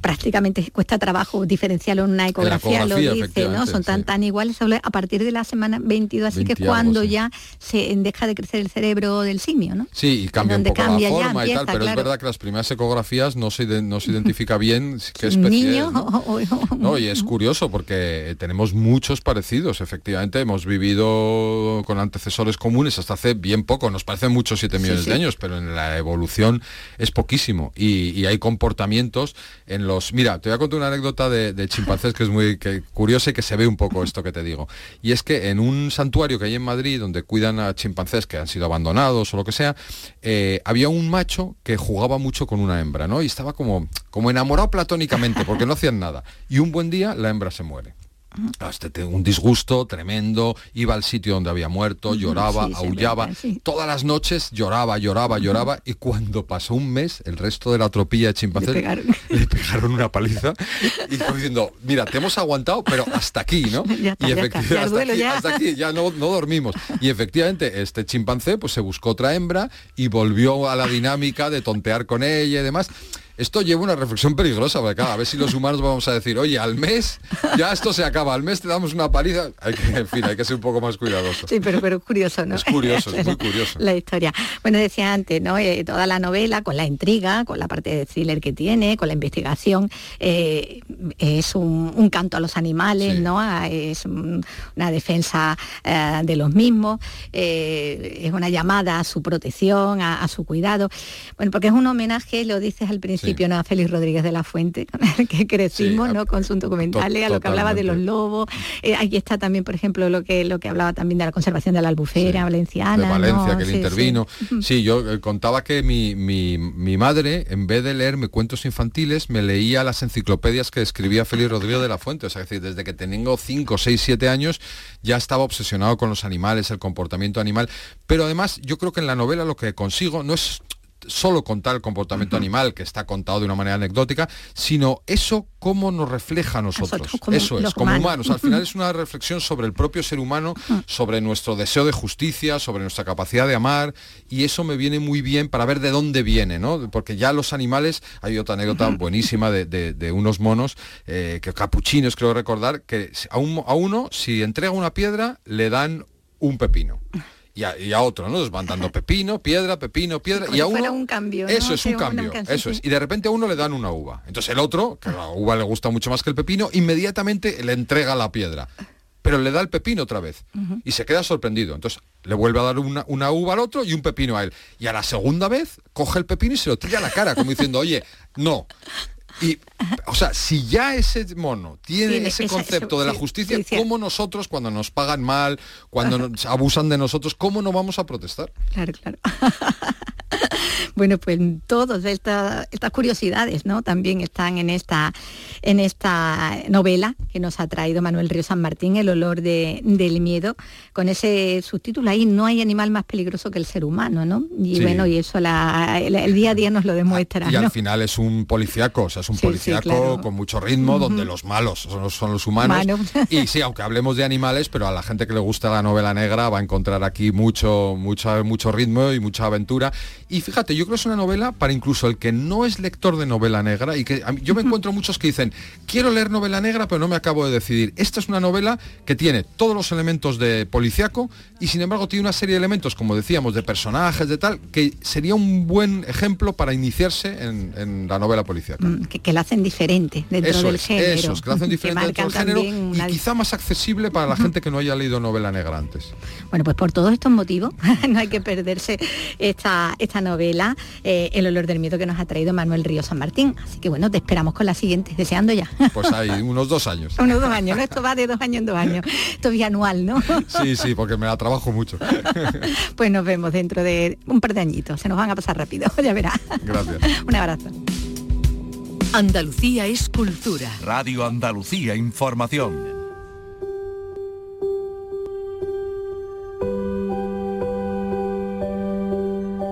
prácticamente cuesta trabajo diferenciarlo en una ecografía, lo dice, ¿no? Son tan, tan iguales a partir de la semana 22, así que cuando ya se deja de crecer el cerebro del simio, ¿no? Sí, y cambia un poco la forma y tal, pero es verdad que las primeras ecografías no se, no se identifica bien qué especie ¿no? y es curioso porque tenemos muchos parecidos, efectivamente. Hemos vivido con antecesores comunes hasta hace bien poco. Nos parecen muchos 7 millones de años, pero en la evolución es poquísimo. Y, hay comportamientos en los... Mira, te voy a contar una anécdota de, chimpancés que es muy curiosa y que se ve un poco esto que te digo. Y es que en un santuario que hay en Madrid donde cuidan a chimpancés que han sido abandonados o lo que sea, eh, había un macho que jugaba mucho con una hembra, ¿no? Y estaba como, como enamorado platónicamente porque no hacían nada. Y un buen día la hembra se muere. Un disgusto tremendo, iba al sitio donde había muerto, lloraba, aullaba, todas las noches lloraba, lloraba, lloraba, y cuando pasó un mes, el resto de la tropilla de chimpancés le pegaron, una paliza y fue diciendo, mira, te hemos aguantado, pero hasta aquí, ¿no? y efectivamente, hasta, aquí, ya no, no dormimos. Y efectivamente, este chimpancé pues se buscó otra hembra y volvió a la dinámica de tontear con ella y demás esto lleva una reflexión peligrosa, porque a ver si los humanos vamos a decir, oye, al mes ya esto se acaba, al mes te damos una paliza. Hay que, en fin, hay que ser un poco más cuidadoso. Sí, pero, pero curioso, ¿no? Es curioso, es muy curioso. La historia. Bueno, decía antes, ¿no? Eh, toda la novela, con la intriga, con la parte de thriller que tiene, con la investigación, eh, es un, canto a los animales, ¿no? Ah, es una defensa eh, de los mismos, es una llamada a su protección, a, a su cuidado. Bueno, porque es un homenaje, lo dices al principio, a Félix Rodríguez de la Fuente, con el que crecimos, ¿no? Con sus documentales, a lo que hablaba de los lobos. Eh, aquí está también, por ejemplo, lo que lo que hablaba también de la conservación de la albufera valenciana. De Valencia, que le intervino. Sí, yo eh, contaba que mi, madre, en vez de leerme cuentos infantiles, me leía las enciclopedias que escribía Félix Rodríguez de la Fuente. O sea, es decir, desde que tengo 5, 6, 7 años ya estaba obsesionado con los animales, el comportamiento animal. Pero además, yo creo que en la novela lo que consigo no es solo contar el comportamiento animal, que está contado de una manera anecdótica, sino eso cómo nos refleja a nosotros. eso es, como humanos. Al final es una reflexión sobre el propio ser humano, sobre nuestro deseo de justicia, sobre nuestra capacidad de amar, y eso me viene muy bien para ver de dónde viene, ¿no? Porque ya los animales, hay otra anécdota buenísima de, unos monos, eh, que capuchinos creo recordar, que a, a uno, si entrega una piedra, le dan un pepino y a, otro, ¿no? Nos van dando pepino, piedra, pepino, piedra. y a uno. Un cambio, Eso es un cambio. Eso es. Y de repente a uno le dan una uva. Entonces el otro, que la uva le gusta mucho más que el pepino, inmediatamente le entrega la piedra. Pero le da el pepino otra vez. Y se queda sorprendido. Entonces le vuelve a dar una, una, uva al otro y un pepino a él. Y a la segunda vez coge el pepino y se lo tira a la cara, como diciendo, oye, no. Y, o sea, si ya ese mono tiene, ese concepto de la justicia, ¿cómo nosotros cuando nos pagan mal, cuando nos abusan de nosotros, cómo no vamos a protestar? Claro, claro. bueno, pues todas estas, estas curiosidades, ¿no? También están en esta, en esta novela que nos ha traído Manuel Río San Martín, El olor del miedo, con ese subtítulo ahí, no hay animal más peligroso que el ser humano, ¿no? Y bueno, y eso el, día a día nos lo demuestra. Y al final es un policíaco, o sea, es un policíaco con mucho ritmo, donde los malos son los, humanos. Y sí, aunque hablemos de animales, pero a la gente que le gusta la novela negra va a encontrar aquí mucho, mucho, mucho ritmo y mucha aventura. Y fíjate, yo creo que es una novela para incluso el que no es lector de novela negra y que yo me encuentro muchos que dicen, quiero leer novela negra, pero no me acabo de decidir. Esta es una novela que tiene todos los elementos de policiaco y sin embargo tiene una serie de elementos, como decíamos, de personajes, de tal, que sería un buen ejemplo para iniciarse en, la novela policiaca. Mm, que, la hacen diferente dentro del género. Eso que la hacen diferente dentro del género y quizá más accesible para la gente que no haya leído novela negra antes. Bueno, pues por todos estos motivos no hay que perderse esta, esta novela, eh, El olor del miedo que nos ha traído Manuel Río San Martín. Así que bueno, te esperamos con la siguiente, deseando ya. Pues hay unos dos años. unos dos años, ¿no? Esto va de dos años en dos años. Esto es bianual, ¿no? sí, sí, porque me la trabajo mucho. pues nos vemos dentro de un par de añitos. Se nos van a pasar rápido, ya verás. Gracias. un abrazo. Andalucía es cultura. Radio Andalucía Información.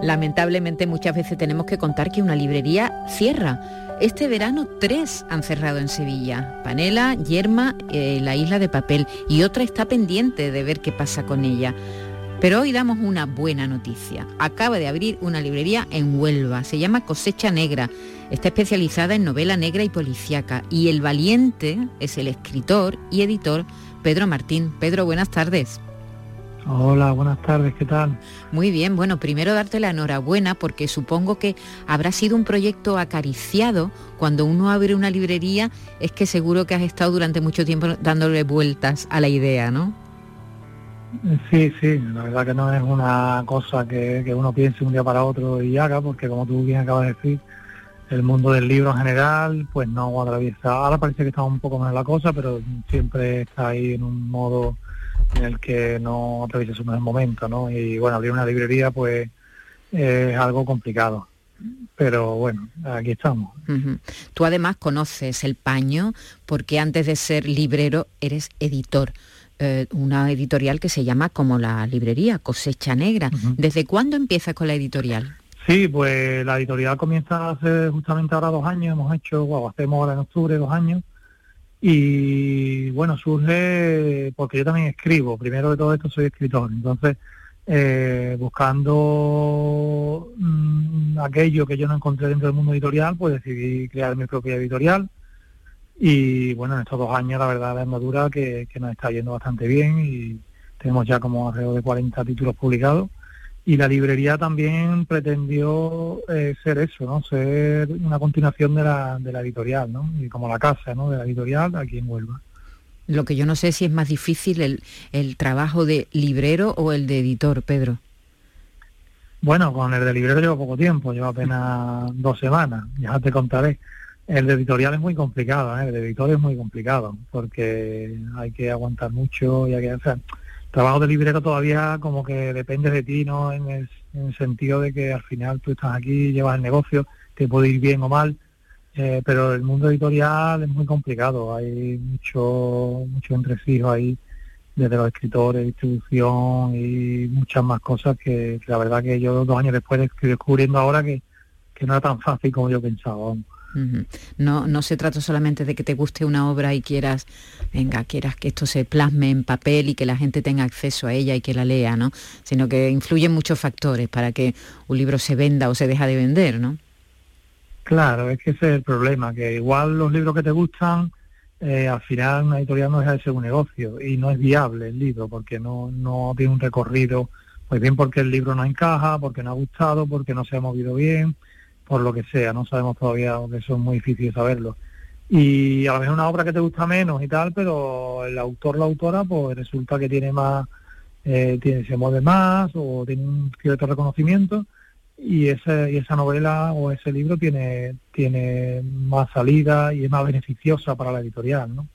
Lamentablemente muchas veces tenemos que contar que una librería cierra. Este verano tres han cerrado en Sevilla. Panela, Yerma, eh, la isla de papel y otra está pendiente de ver qué pasa con ella. Pero hoy damos una buena noticia. Acaba de abrir una librería en Huelva. Se llama Cosecha Negra. Está especializada en novela negra y policíaca. Y el valiente es el escritor y editor Pedro Martín. Pedro, buenas tardes. Hola, buenas tardes, ¿qué tal? Muy bien, bueno, primero darte la enhorabuena porque supongo que habrá sido un proyecto acariciado. Cuando uno abre una librería es que seguro que has estado durante mucho tiempo dándole vueltas a la idea, ¿no? Sí, sí, la verdad que no es una cosa que, que uno piense un día para otro y haga, porque como tú bien acabas de decir, el mundo del libro en general, pues no atraviesa. Ahora parece que está un poco más la cosa, pero siempre está ahí en un modo en el que no atraviesa su mejor momento, ¿no? Y bueno, abrir una librería pues es algo complicado. Pero bueno, aquí estamos. Tú además conoces el paño porque antes de ser librero eres editor. Eh, una editorial que se llama como la librería, Cosecha Negra. ¿Desde cuándo empiezas con la editorial? Sí, pues la editorial comienza hace justamente ahora dos años, hemos hecho, wow, hacemos ahora en octubre dos años, y bueno, surge porque yo también escribo, primero de todo esto soy escritor, entonces eh, buscando mm, aquello que yo no encontré dentro del mundo editorial, pues decidí crear mi propia editorial. Y bueno, en estos dos años la verdad de andadura que, que nos está yendo bastante bien y tenemos ya como alrededor de 40 títulos publicados y la librería también pretendió eh, ser eso, ¿no? Ser una continuación de la, de la editorial, ¿no? Y como la casa, ¿no? De la editorial aquí en Huelva. Lo que yo no sé si es más difícil el, el trabajo de librero o el de editor, Pedro. Bueno, con el de librero llevo poco tiempo, llevo apenas dos semanas, ya te contaré. El de editorial es muy complicado, ¿eh? el de editor es muy complicado, porque hay que aguantar mucho y hay que hacer trabajo de librero todavía como que depende de ti, ¿no? En el, sentido de que al final tú estás aquí, llevas el negocio, te puede ir bien o mal, eh, pero el mundo editorial es muy complicado, hay mucho, mucho entresijo ahí desde los escritores, distribución y muchas más cosas que, la verdad que yo dos años después estoy descubriendo ahora que, que no era tan fácil como yo pensaba. No, no se trata solamente de que te guste una obra y quieras, venga, quieras que esto se plasme en papel y que la gente tenga acceso a ella y que la lea, ¿no? Sino que influyen muchos factores para que un libro se venda o se deja de vender, ¿no? Claro, es que ese es el problema, que igual los libros que te gustan, eh, al final una editorial no deja de ser un negocio y no es viable el libro porque no, no tiene un recorrido, pues bien porque el libro no encaja, porque no ha gustado, porque no se ha movido bien, por lo que sea, no sabemos todavía, porque eso es muy difícil saberlo. Y a lo mejor una obra que te gusta menos y tal, pero el autor, la autora, pues resulta que tiene más, eh, tiene, se mueve más o tiene un cierto reconocimiento y, ese, y esa novela o ese libro tiene, tiene más salida y es más beneficiosa para la editorial. ¿no?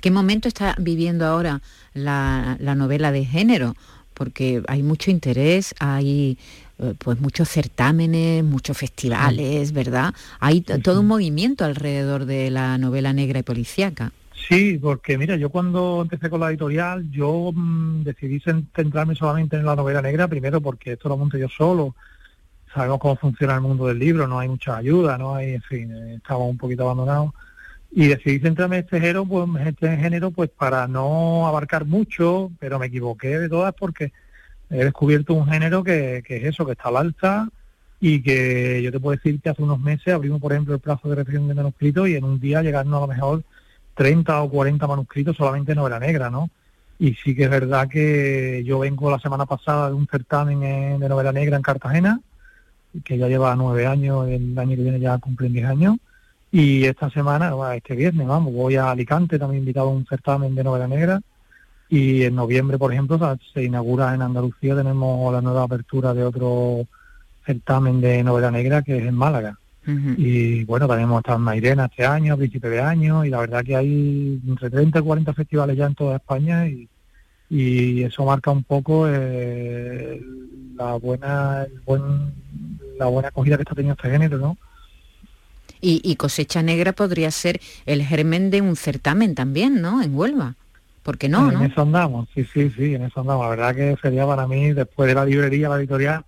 ¿Qué momento está viviendo ahora la, la novela de género? Porque hay mucho interés, hay eh, pues muchos certámenes, muchos festivales, ¿verdad? Hay todo un movimiento alrededor de la novela negra y policíaca. Sí, porque mira, yo cuando empecé con la editorial, yo mm, decidí centrarme solamente en la novela negra, primero porque esto lo monté yo solo, sabemos cómo funciona el mundo del libro, no hay mucha ayuda, no hay, en fin, eh, estaba un poquito abandonado Y decidí centrarme en este género, pues, este género, pues para no abarcar mucho, pero me equivoqué de todas porque he descubierto un género que, es eso, que está al alza y que yo te puedo decir que hace unos meses abrimos, por ejemplo, el plazo de recepción de manuscritos y en un día llegaron a lo mejor 30 o 40 manuscritos solamente en novela negra, ¿no? Y sí que es verdad que yo vengo la semana pasada de un certamen de novela negra en Cartagena, que ya lleva nueve años, el año que viene ya cumplen diez años, y esta semana, este viernes, vamos, voy a Alicante, también invitado a un certamen de novela negra, y en noviembre, por ejemplo, se inaugura en Andalucía, tenemos la nueva apertura de otro certamen de novela negra que es en Málaga. Y bueno, tenemos estado en Mairena este año, a principio de año, y la verdad que hay entre 30 y 40 festivales ya en toda España y, y eso marca un poco eh, la buena el buen, la buena acogida que está teniendo este género, ¿no? Y, y, cosecha negra podría ser el germen de un certamen también, ¿no? En Huelva. ¿Por qué no, en eso andamos, sí, sí, sí, en eso andamos. La verdad que sería para mí, después de la librería, la editorial,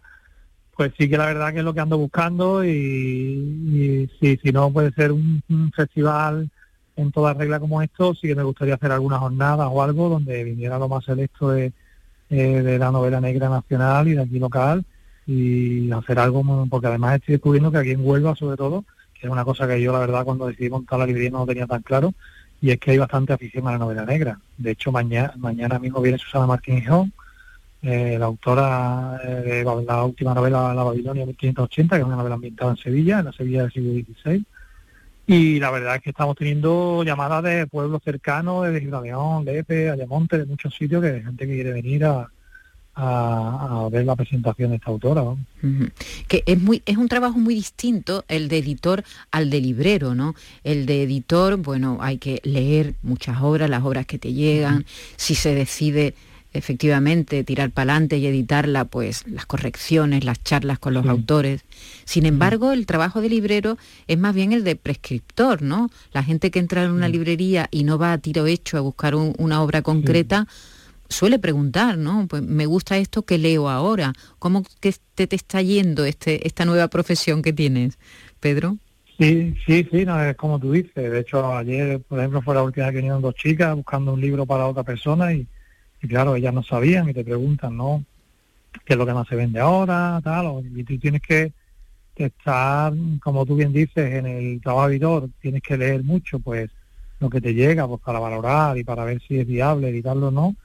pues sí que la verdad que es lo que ando buscando y, y si no puede ser un, festival en toda regla como esto, sí que me gustaría hacer algunas jornadas o algo donde viniera lo más selecto de, eh, de la novela negra nacional y de aquí local y hacer algo, porque además estoy descubriendo que aquí en Huelva sobre todo, que es una cosa que yo la verdad cuando decidí montar la librería no lo tenía tan claro, y es que hay bastante afición a la novela negra. De hecho, mañana, mañana mismo viene Susana Martín Gijón, eh, la autora eh, de la última novela La Babilonia 1580, que es una novela ambientada en Sevilla, en la Sevilla del siglo XVI. Y la verdad es que estamos teniendo llamadas de pueblos cercanos, de Gibraleón, Lepe, Ayamonte, de muchos sitios, que hay gente que quiere venir a, a, ver la presentación de esta autora. Que es muy, es un trabajo muy distinto el de editor al de librero, ¿no? El de editor, bueno, hay que leer muchas obras, las obras que te llegan, si se decide efectivamente tirar para adelante y editarla, pues las correcciones, las charlas con los autores. Sin embargo, el trabajo de librero es más bien el de prescriptor, ¿no? La gente que entra en una librería y no va a tiro hecho a buscar una obra concreta, suele preguntar, ¿no? Pues me gusta esto que leo ahora. ¿Cómo que te, te está yendo este, esta nueva profesión que tienes, Pedro? Sí, sí, sí, no, es como tú dices. De hecho, ayer, por ejemplo, fue la última que vinieron dos chicas buscando un libro para otra persona y, claro, ellas no sabían y te preguntan, ¿no? ¿Qué es lo que más se vende ahora? Tal, y tú tienes que, estar, como tú bien dices, en el trabajo editor, tienes que leer mucho, pues, lo que te llega, pues, para valorar y para ver si es viable editarlo o no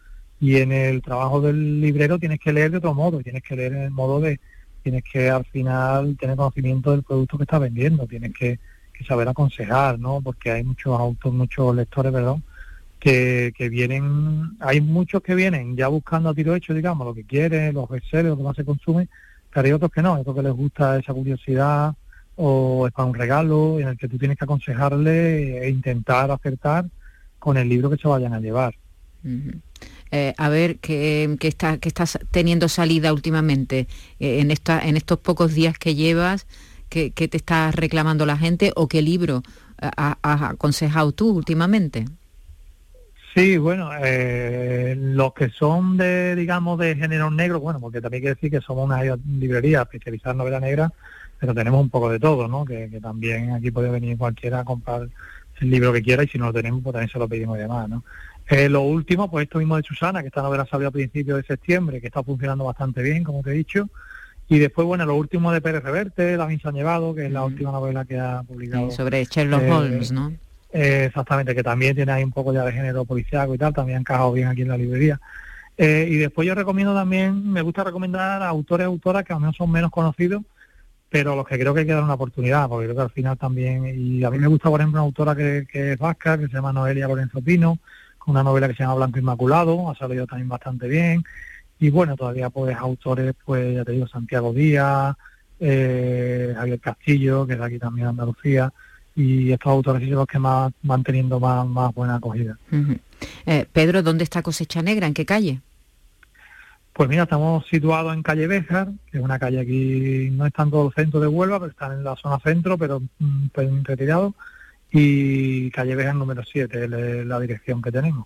y en el trabajo del librero tienes que leer de otro modo, tienes que leer en el modo de, tienes que al final tener conocimiento del producto que estás vendiendo, tienes que, saber aconsejar, ¿no? Porque hay muchos autores, muchos lectores, perdón, que, que vienen, hay muchos que vienen ya buscando a tiro hecho, digamos, lo que quieren, los bestsellers, lo que más se consume, pero hay otros que no, hay otros que les gusta esa curiosidad o es para un regalo en el que tú tienes que aconsejarle e intentar acertar con el libro que se vayan a llevar. Eh, a ver qué, está, que estás teniendo salida últimamente eh, en, esta, en estos pocos días que llevas, qué, te está reclamando la gente o qué libro eh, has aconsejado tú últimamente. Sí, bueno, los que son de, digamos, de género negro, bueno, porque también quiere decir que somos una librería especializada en novela negra, pero tenemos un poco de todo, ¿no? Que, también aquí puede venir cualquiera a comprar el libro que quiera y si no lo tenemos, pues también se lo pedimos y demás, ¿no? Eh, lo último, pues esto mismo de Susana, que esta novela salió a principios de septiembre, que está funcionando bastante bien, como te he dicho. Y después, bueno, lo último de Pérez Reverte, La Misa Llevado, que es la mm. última novela que ha publicado. sobre Sherlock eh, Holmes, ¿no? Eh, exactamente, que también tiene ahí un poco ya de género policiaco y tal, también ha encajado bien aquí en la librería. y después yo recomiendo también, me gusta recomendar a autores y autoras que a lo mejor son menos conocidos, pero los que creo que hay que dar una oportunidad, porque creo que al final también, y a mí me gusta, por ejemplo, una autora que, es vasca, que se llama Noelia Lorenzo Pino, con una novela que se llama Blanco Inmaculado, ha salido también bastante bien, y bueno, todavía pues autores, pues ya te digo, Santiago Díaz, eh, Javier Castillo, que es de aquí también de Andalucía, y estos autores son los que más van teniendo más, más buena acogida. Eh, Pedro, ¿dónde está Cosecha Negra? ¿En qué calle? Pues mira, estamos situados en calle Béjar, que es una calle aquí, no es tanto el centro de Huelva, pero está en la zona centro, pero pelín retirado, y calle Béjar número 7 es la dirección que tenemos.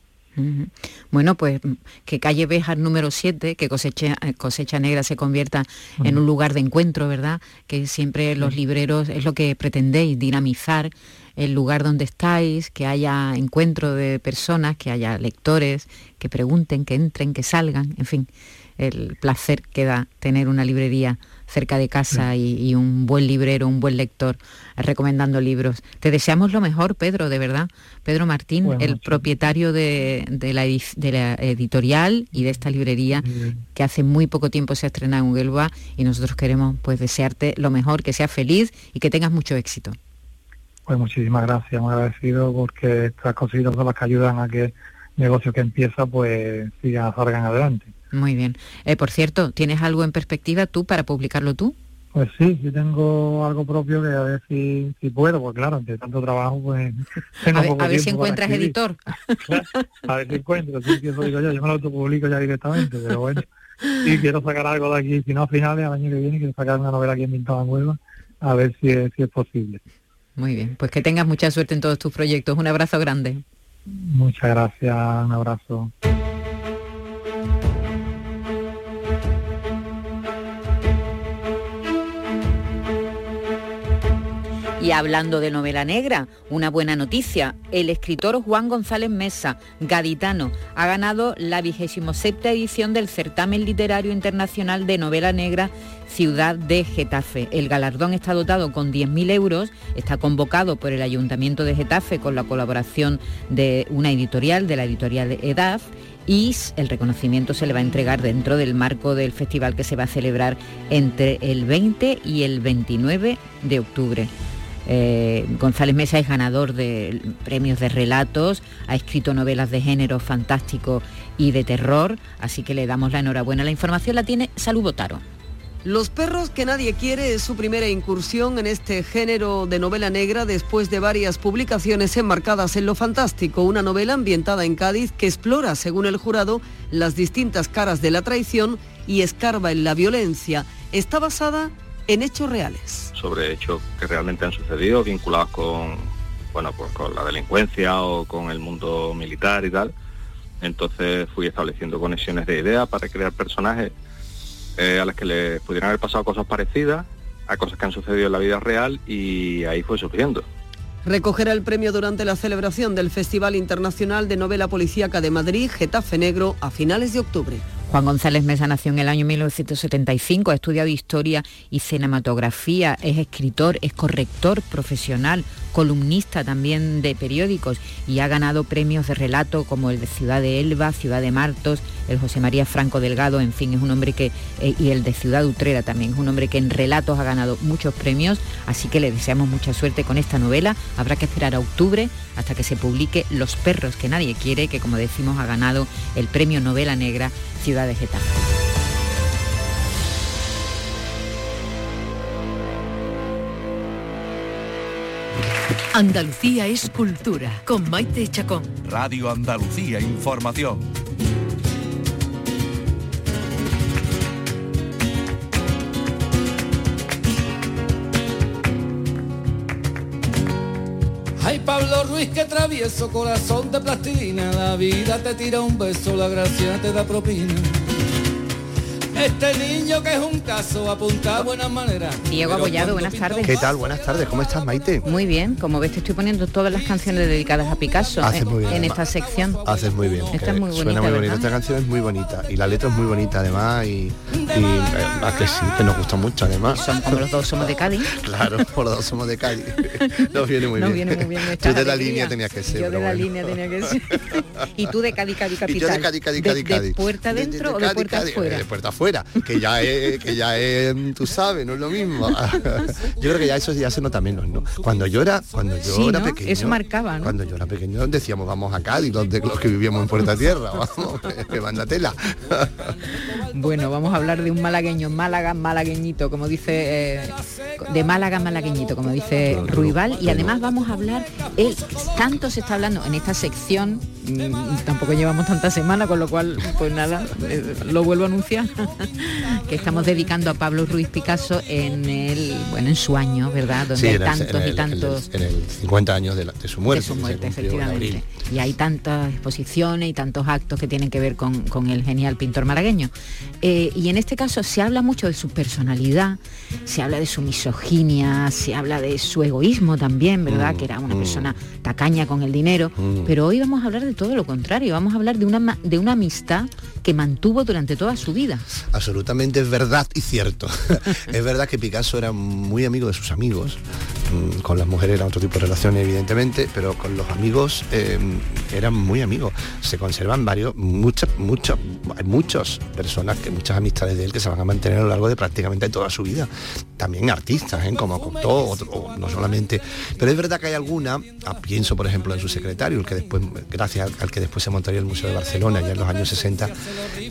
Bueno, pues que calle Béjar número 7, que cosecha, eh, cosecha negra se convierta en un lugar de encuentro, ¿verdad? Que siempre los libreros es lo que pretendéis, dinamizar el lugar donde estáis, que haya encuentro de personas, que haya lectores, que pregunten, que entren, que salgan, en fin el placer que da tener una librería cerca de casa y, un buen librero, un buen lector recomendando libros. Te deseamos lo mejor, Pedro, de verdad. Pedro Martín, el propietario de, la, editorial y de esta librería que hace muy poco tiempo se ha estrenado en Huelva y nosotros queremos pues desearte lo mejor, que seas feliz y que tengas mucho éxito. Pues muchísimas gracias, muy agradecido porque estas cositas son las que ayudan a que el negocio que empieza pues siga, salgan adelante. Muy bien. Eh, por cierto, ¿tienes algo en perspectiva tú para publicarlo tú? Pues sí, sí tengo algo propio que a ver si, si puedo, pues claro, entre tanto trabajo, pues... a ver, si encuentras editor. a ver si encuentro, sí, eso digo yo, yo me lo autopublico ya directamente, pero bueno, sí quiero sacar algo de aquí, si no a finales, al año que viene, quiero sacar una novela aquí en Pintada Huelva, a ver si es, si es posible. Muy bien, pues que tengas mucha suerte en todos tus proyectos. Un abrazo grande. Muchas gracias, un abrazo. Y hablando de novela negra, una buena noticia. El escritor Juan González Mesa, gaditano, ha ganado la 27 edición del Certamen Literario Internacional de Novela Negra Ciudad de Getafe. El galardón está dotado con 10.000 euros, está convocado por el Ayuntamiento de Getafe con la colaboración de una editorial, de la editorial EDAF, y el reconocimiento se le va a entregar dentro del marco del festival que se va a celebrar entre el 20 y el 29 de octubre. Eh, González Mesa es ganador de premios de relatos, ha escrito novelas de género fantástico y de terror, así que le damos la enhorabuena. La información la tiene Salud Botaro. Los perros que nadie quiere es su primera incursión en este género de novela negra después de varias publicaciones enmarcadas en lo fantástico, una novela ambientada en Cádiz que explora, según el jurado, las distintas caras de la traición y escarba en la violencia. Está basada en hechos reales. Sobre hechos que realmente han sucedido, vinculados con, bueno, pues con la delincuencia o con el mundo militar y tal. Entonces fui estableciendo conexiones de ideas para crear personajes eh, a las que les pudieran haber pasado cosas parecidas a cosas que han sucedido en la vida real y ahí fue suficiente. Recogerá el premio durante la celebración del Festival Internacional de Novela Policíaca de Madrid, Getafe Negro, a finales de octubre. Juan González Mesa nació en el año 1975, ha estudiado historia y cinematografía, es escritor, es corrector profesional, columnista también de periódicos y ha ganado premios de relato como el de Ciudad de Elba, Ciudad de Martos, el José María Franco Delgado, en fin, es un hombre que, eh, y el de Ciudad Utrera también, es un hombre que en relatos ha ganado muchos premios, así que le deseamos mucha suerte con esta novela. Habrá que esperar a octubre hasta que se publique Los perros que nadie quiere, que como decimos ha ganado el premio Novela Negra Ciudad de Getafe. Andalucía es cultura, con Maite Chacón. Radio Andalucía Información. Ay, Pablo Ruiz, que travieso, corazón de plastilina. La vida te tira un beso, la gracia te da propina. Este niño que es un caso apunta a buenas maneras. Diego Abollado, buenas tardes. ¿Qué tal? Buenas tardes, ¿cómo estás, Maite? Muy bien, como ves te estoy poniendo todas las canciones dedicadas a Picasso Haces en, muy bien, en además. esta sección. Haces muy bien. Esta es muy Suena bonita, muy bonita. Esta canción es muy bonita y la letra es muy bonita además y, y, eh, que sí, que nos gusta mucho además. Son como los dos somos de Cádiz. Claro, por los dos somos de Cádiz. Nos viene muy Nos bien. viene muy bien Tú de la alegría. línea tenías que ser. Yo de la bueno. línea tenía que ser. y tú de Cádiz, Cádiz Y capital. yo de Cádiz, Cádiz, De- Cádiz, de, Cádiz. puerta De- de- dentro de o de Cádiz, puerta afuera. De puerta afuera, que ya es, que ya es, tú sabes, no es lo mismo. yo creo que ya eso ya se nota menos, ¿no? Cuando yo era, cuando yo Sí, era ¿no? pequeño. Eso marcaba, ¿no? Cuando yo era pequeño decíamos vamos a Cádiz, los, de, los que vivíamos en Puerta Tierra, vamos, que manda tela. Bueno, vamos a hablar de un malagueño, Málaga, malagueñito, como dice, eh, de Málaga, malagueñito, como dice Ruibal, y además vamos a hablar, él, tanto se está hablando en esta sección, mm, tampoco llevamos tanta semana, con lo cual, pues nada, eh, lo vuelvo a anunciar, que estamos dedicando a Pablo Ruiz Picasso en el, bueno, en su año, ¿verdad? Donde Sí, hay en el- tantos en el- y tantos En el, en el 50 años de, la- de su muerte. de su muerte, efectivamente. Y hay tantas exposiciones y tantos actos que tienen que ver con, con el genial pintor malagueño. Eh, y en este caso se habla mucho de su personalidad, se habla de su misoginia, se habla de su egoísmo también, ¿verdad? Mm, que era una mm. persona tacaña con el dinero. Mm. Pero hoy vamos a hablar de todo lo contrario, vamos a hablar de una, de una amistad que mantuvo durante toda su vida. Absolutamente es verdad y cierto. es verdad que Picasso era muy amigo de sus amigos. Con las mujeres era otro tipo de relaciones, evidentemente, pero con los amigos eh, eran muy amigos. Se conservan varios, muchas, muchas, hay muchas personas, que muchas amistades de él que se van a mantener a lo largo de prácticamente toda su vida. También artistas, ¿eh? como Cocteau, otro- o no solamente. Pero es verdad que hay alguna, ah, pienso por ejemplo en su secretario, el que después, gracias al, al que después se montaría el Museo de Barcelona ya en los años 60,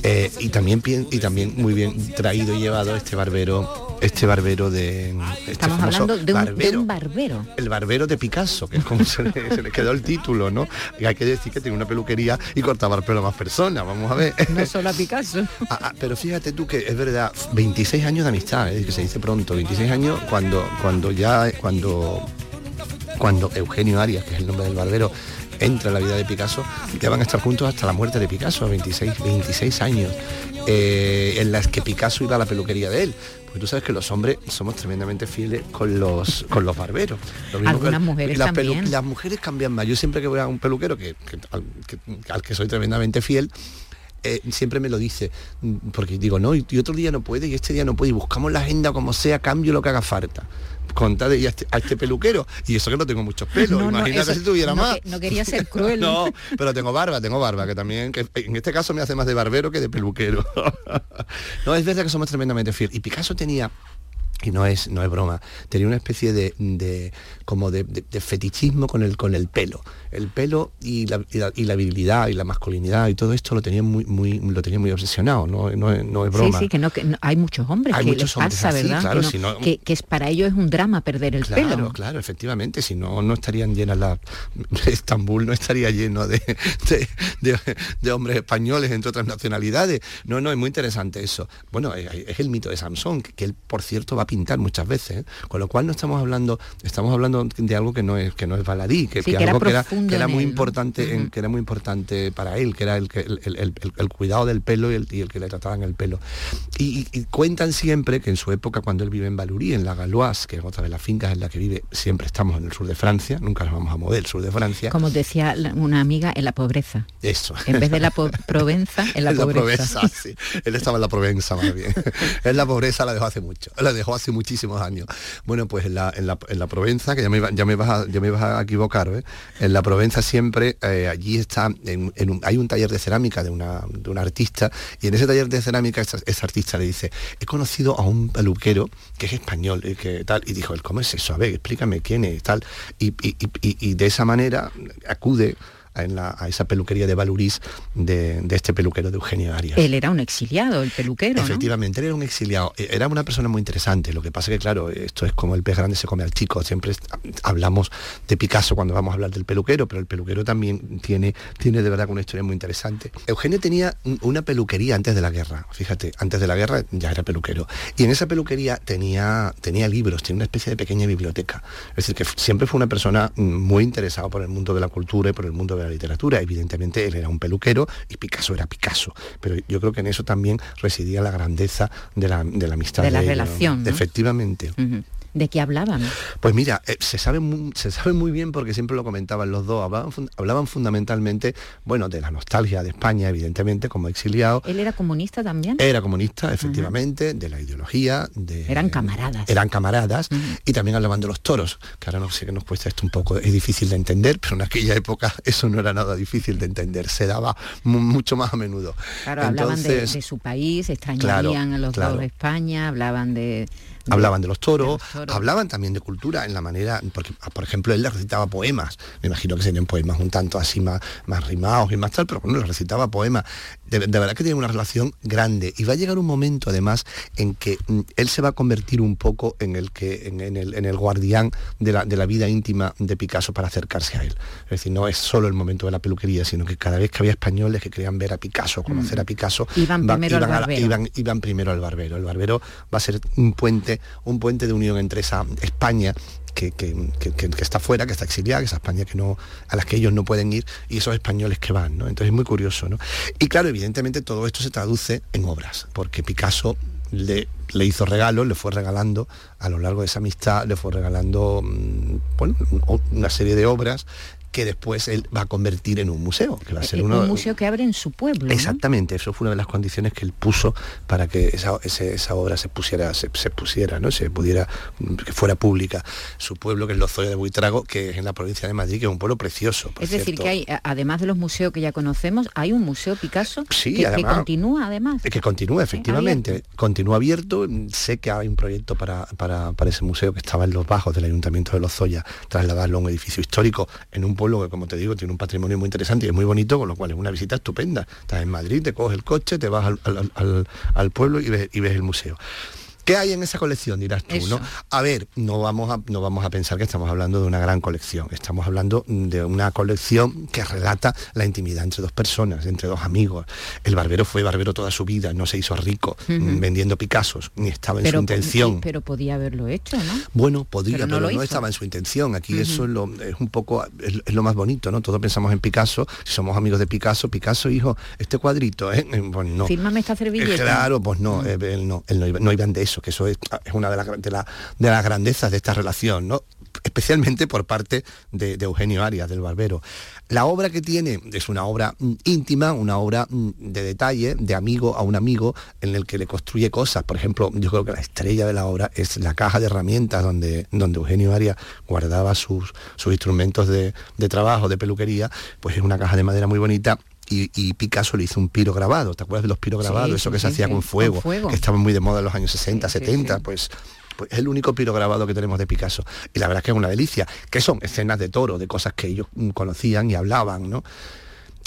eh, y también y también muy bien traído y llevado este barbero, este barbero de este Estamos hablando de un, de barbero. un barbero. El barbero de Picasso, que es como se le, se le quedó el título, ¿no? Y hay que decir que tiene una peluquería y cortaba el pelo a más personas, vamos a ver. No solo a Picasso. pero fíjate tú que es verdad, 26 años de amistad, eh, que se dice pronto, 26 años cuando, cuando ya, cuando, cuando Eugenio Arias, que es el nombre del barbero, entra en la vida de Picasso, ya van a estar juntos hasta la muerte de Picasso, 26, 26 años, eh, en las que Picasso iba a la peluquería de él. Porque tú sabes que los hombres somos tremendamente fieles con los, con los barberos. Lo mismo que mujeres las también. las mujeres cambian más. Yo siempre que voy a un peluquero, que, que- al, que- al que soy tremendamente fiel, eh, siempre me lo dice, porque digo, no, y, y otro día no puede, y este día no puede, y buscamos la agenda como sea, cambio lo que haga falta. Contad a este, a este peluquero, y eso que no tengo muchos pelos, No, no, imagínate eso- si tuviera no más. que- no quería ser cruel. no, pero tengo barba, tengo barba, que también, que en este caso me hace más de barbero que de peluquero. no, es verdad que somos tremendamente fieles. Y Picasso tenía y no es, no es broma, tenía una especie de, de- como de, de- de fetichismo con el, con el pelo. El pelo y la, y la- y la virilidad y la masculinidad y todo esto lo tenía muy, muy, lo tenía muy obsesionado, no, no, es- no es broma. Sí, sí, que no, que no- hay muchos hombres Hay que muchos les hombres pasa, así, ¿verdad? claro, que, es para ellos es un drama perder el Claro, pelo. claro, efectivamente, si no, no estarían llenas las... Estambul no estaría lleno de, de- de- de hombres españoles, entre otras nacionalidades. No, no, es muy interesante eso. Bueno, es, es el mito de Samson, que, él, por cierto, va a pintar muchas veces, ¿eh? con lo cual no estamos hablando, estamos hablando de algo que no es, que no es baladí, que, Sí, que que era algo era, profundo que era en muy él, ¿no? importante, en- que era muy importante para él, que era el, que- el, el- el- cuidado del pelo y el, y el que le trataban el pelo. Y, y- y cuentan siempre que en su época, cuando él vive en Valurí, en la Galois, que es otra de las fincas en la que vive, siempre estamos en el sur de Francia, nunca nos vamos a mover el sur de Francia. Como decía la- una amiga, en la pobreza. Eso. En vez de la Provenza, en la En pobreza. Provenza, sí. Él estaba en la Provenza más bien. Él la pobreza la dejó hace mucho, la dejó hace muchísimos años. Bueno, pues en la, en la, en la Provenza, que ya me, ya me vas a, ya me vas a equivocar, ¿eh? en la Provenza siempre, eh, allí está, en- un- hay un taller de cerámica de una, de una artista, y en ese taller de cerámica esa, artista le dice, he conocido a un peluquero que es español, y que tal, y dijo, ¿cómo es eso? A ver, explícame quién es, tal. Y- y- y de esa manera acude en la- a esa peluquería de Valurís de, de este peluquero de Eugenio Arias. Él era un exiliado, el peluquero, ¿no? Efectivamente, él era un exiliado. Eh, Era una persona muy interesante. Lo que pasa que, claro, esto es como el pez grande se come al chico. Siempre hablamos de Picasso cuando vamos a hablar del peluquero, pero el peluquero también tiene, tiene de verdad una historia muy interesante. Eugenio tenía un- una peluquería antes de la guerra. Fíjate, antes de la guerra ya era peluquero. Y en esa peluquería tenía, tenía libros, tenía una especie de pequeña biblioteca. Es decir, que siempre fue una persona mm, muy interesada por el mundo de la cultura y por el mundo de de la literatura. Evidentemente él era un peluquero y Picasso era Picasso, pero yo creo que en eso también residía la grandeza de la, amistad. De la relación. Efectivamente. ¿De qué hablaban? Pues mira, eh, se, sabe muy, se sabe muy bien porque siempre lo comentaban los dos, hablaban, fundamentalmente, bueno, de la nostalgia de España, evidentemente, como exiliado. ¿Él era comunista también? Era comunista, efectivamente, de la ideología, de... Eran camaradas. Eran camaradas, y también hablaban de los toros, que ahora no sé que nos cuesta esto un poco, es difícil de entender, pero en aquella época eso no era nada difícil de entender, se daba mucho más a menudo. Claro, hablaban de, su país, extrañarían a los dos de España, hablaban de hablaban de los toros, hablaban también de cultura en la manera, porque por ejemplo él les recitaba poemas, me imagino que serían poemas un tanto así más, más rimados y más tal, pero bueno, les recitaba poemas. De, verdad que tiene una relación grande y va a llegar un momento además en que mm, él se va a convertir un poco en el que en, el, en el, guardián de la, de la, vida íntima de Picasso para acercarse a él. Es decir, no es solo el momento de la peluquería, sino que cada vez que había españoles que querían ver a Picasso, conocer a Picasso, iban, primero al barbero. iban primero al barbero. El barbero va a ser un puente un puente de unión entre esa España que, está fuera, que está exiliada, que esa España que no, a las que ellos no pueden ir, y esos españoles que van, ¿no? Entonces es muy curioso, ¿no? Y claro, evidentemente todo esto se traduce en obras, porque Picasso le, le hizo regalos, le fue regalando a lo largo de esa amistad, le fue regalando mm, bueno, una serie de obras que después él va a convertir en un museo, que va a ser eh, un museo que abre en su pueblo. Exactamente, eso fue una de las condiciones que él puso para que esa, esa obra se pusiera, se, pusiera, ¿no? Se pudiera, que fuera pública. Su pueblo, que es Lozoya de Buitrago, que es en la provincia de Madrid, que es un pueblo precioso. es decir, que hay, además de los museos que ya conocemos, hay un museo Picasso sí, que, continúa además. Que continúa, efectivamente. Continúa abierto. Sé que hay un proyecto para, para, para, ese museo que estaba en los bajos del Ayuntamiento de Lozoya, trasladarlo a un edificio histórico en un pueblo que, como te digo, tiene un patrimonio muy interesante y es muy bonito, con lo cual es una visita estupenda. Estás en Madrid, te coges el coche, te vas al, pueblo y ves, y ves el museo. ¿Qué hay en esa colección? Dirás tú, ¿no? A ver, no vamos a, no vamos a pensar que estamos hablando de una gran colección. Estamos hablando de una colección que relata la intimidad entre dos personas, entre dos amigos. El barbero fue barbero toda su vida, no se hizo rico mm, vendiendo Picassos, ni estaba en su intención. Pero podía haberlo hecho, ¿no? Bueno, podría, pero no, estaba en su intención. Aquí eso es, lo, es, un poco, es, lo más bonito, ¿no? Todos pensamos en Picasso, si somos amigos de Picasso, Picasso, hijo, este cuadrito, ¿eh? Pues no. Fírmame esta servilleta. claro, pues no, él no, él no, iba, no iban de eso que eso es, una de, de, de, las grandezas de esta relación, ¿no? especialmente por parte de, Eugenio Arias, del Barbero. La obra que tiene es una obra mm, íntima, una obra mm, de detalle, de amigo a un amigo, en el que le construye cosas. Por ejemplo, yo creo que la estrella de la obra es la caja de herramientas donde, donde Eugenio Arias guardaba sus, sus instrumentos de, trabajo, de peluquería, pues es una caja de madera muy bonita y, Picasso le hizo un piro grabado. ¿Te acuerdas de los piros grabados? Eso que se hacía con fuego, que estaba muy de moda en los años 60, 70, pues pues es el único piro grabado que tenemos de Picasso. Y la verdad es que es una delicia, que son escenas de toro, de cosas que ellos conocían y hablaban, ¿no?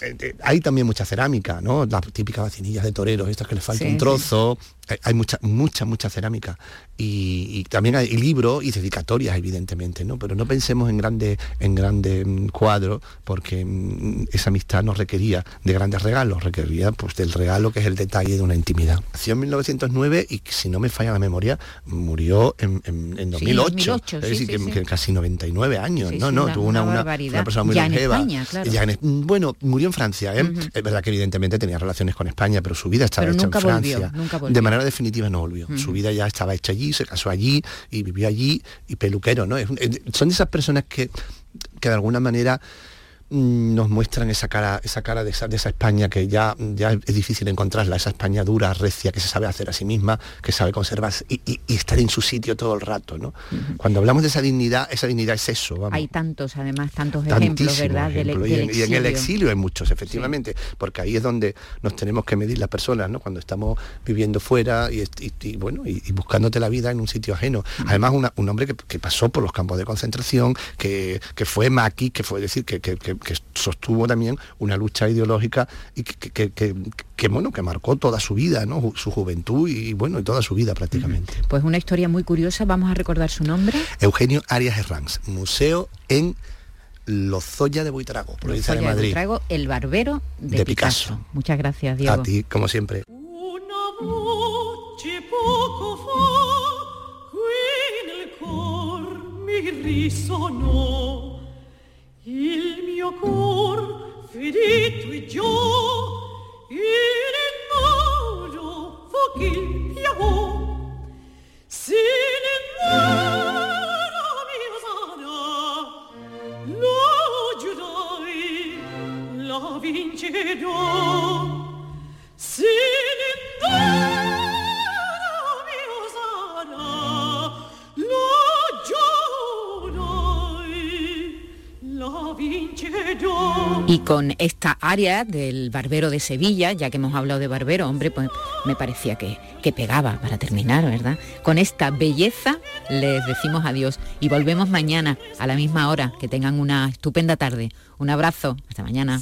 Eh, hay también mucha cerámica, ¿no? Las típicas vacinillas de toreros, estas que les falta un trozo, hay mucha, mucha, mucha cerámica. Y, también hay libros y dedicatorias, evidentemente, ¿no? Pero no pensemos en grandes en grande mm, cuadros, porque mm, esa amistad no requería de grandes regalos, requería pues del regalo que es el detalle de una intimidad. Nació en 1909 y si no me falla la memoria, murió en, 2008. es decir, que, casi 99 años, ¿no? no, tuvo una, una, persona muy longeva. bueno, murió en Francia, ¿eh? Es verdad que evidentemente tenía relaciones con España, pero su vida estaba hecha en Francia. De manera definitiva no volvió. Su vida ya estaba hecha allí, se casó allí y vivió allí y peluquero, ¿no? son esas personas que, que de alguna manera Mm, nos muestran esa cara, esa cara de esa, de esa, España que ya, ya es difícil encontrarla, esa España dura, recia, que se sabe hacer a sí misma, que sabe conservarse y, estar en su sitio todo el rato. ¿no? Cuando hablamos de esa dignidad, esa dignidad es eso. Hay tantos, además, tantos ejemplos, ¿verdad? y, en el exilio hay muchos, efectivamente, porque ahí es donde nos tenemos que medir las personas, ¿no? cuando estamos viviendo fuera y, bueno, y, buscándote la vida en un sitio ajeno. Además, un hombre que, pasó por los campos de concentración, que, fue maqui, que fue decir, que que sostuvo también una lucha ideológica y que, bueno, que marcó toda su vida, ¿no? su juventud y bueno, y toda su vida prácticamente. Pues una historia muy curiosa, vamos a recordar su nombre. Eugenio Arias Herranz, museo en Lozoya de Buitrago, provincia de Madrid. De el barbero de, Picasso. Muchas gracias, Diego. A ti, como siempre. Il mio cor ferito e giù il modo fu che piagò se ne muoro mia sana lo giudai la vincedor Y con esta área del barbero de Sevilla, ya que hemos hablado de barbero, hombre, pues me parecía que, que pegaba para terminar, ¿verdad? Con esta belleza les decimos adiós y volvemos mañana a la misma hora. Que tengan una estupenda tarde. Un abrazo. Hasta mañana.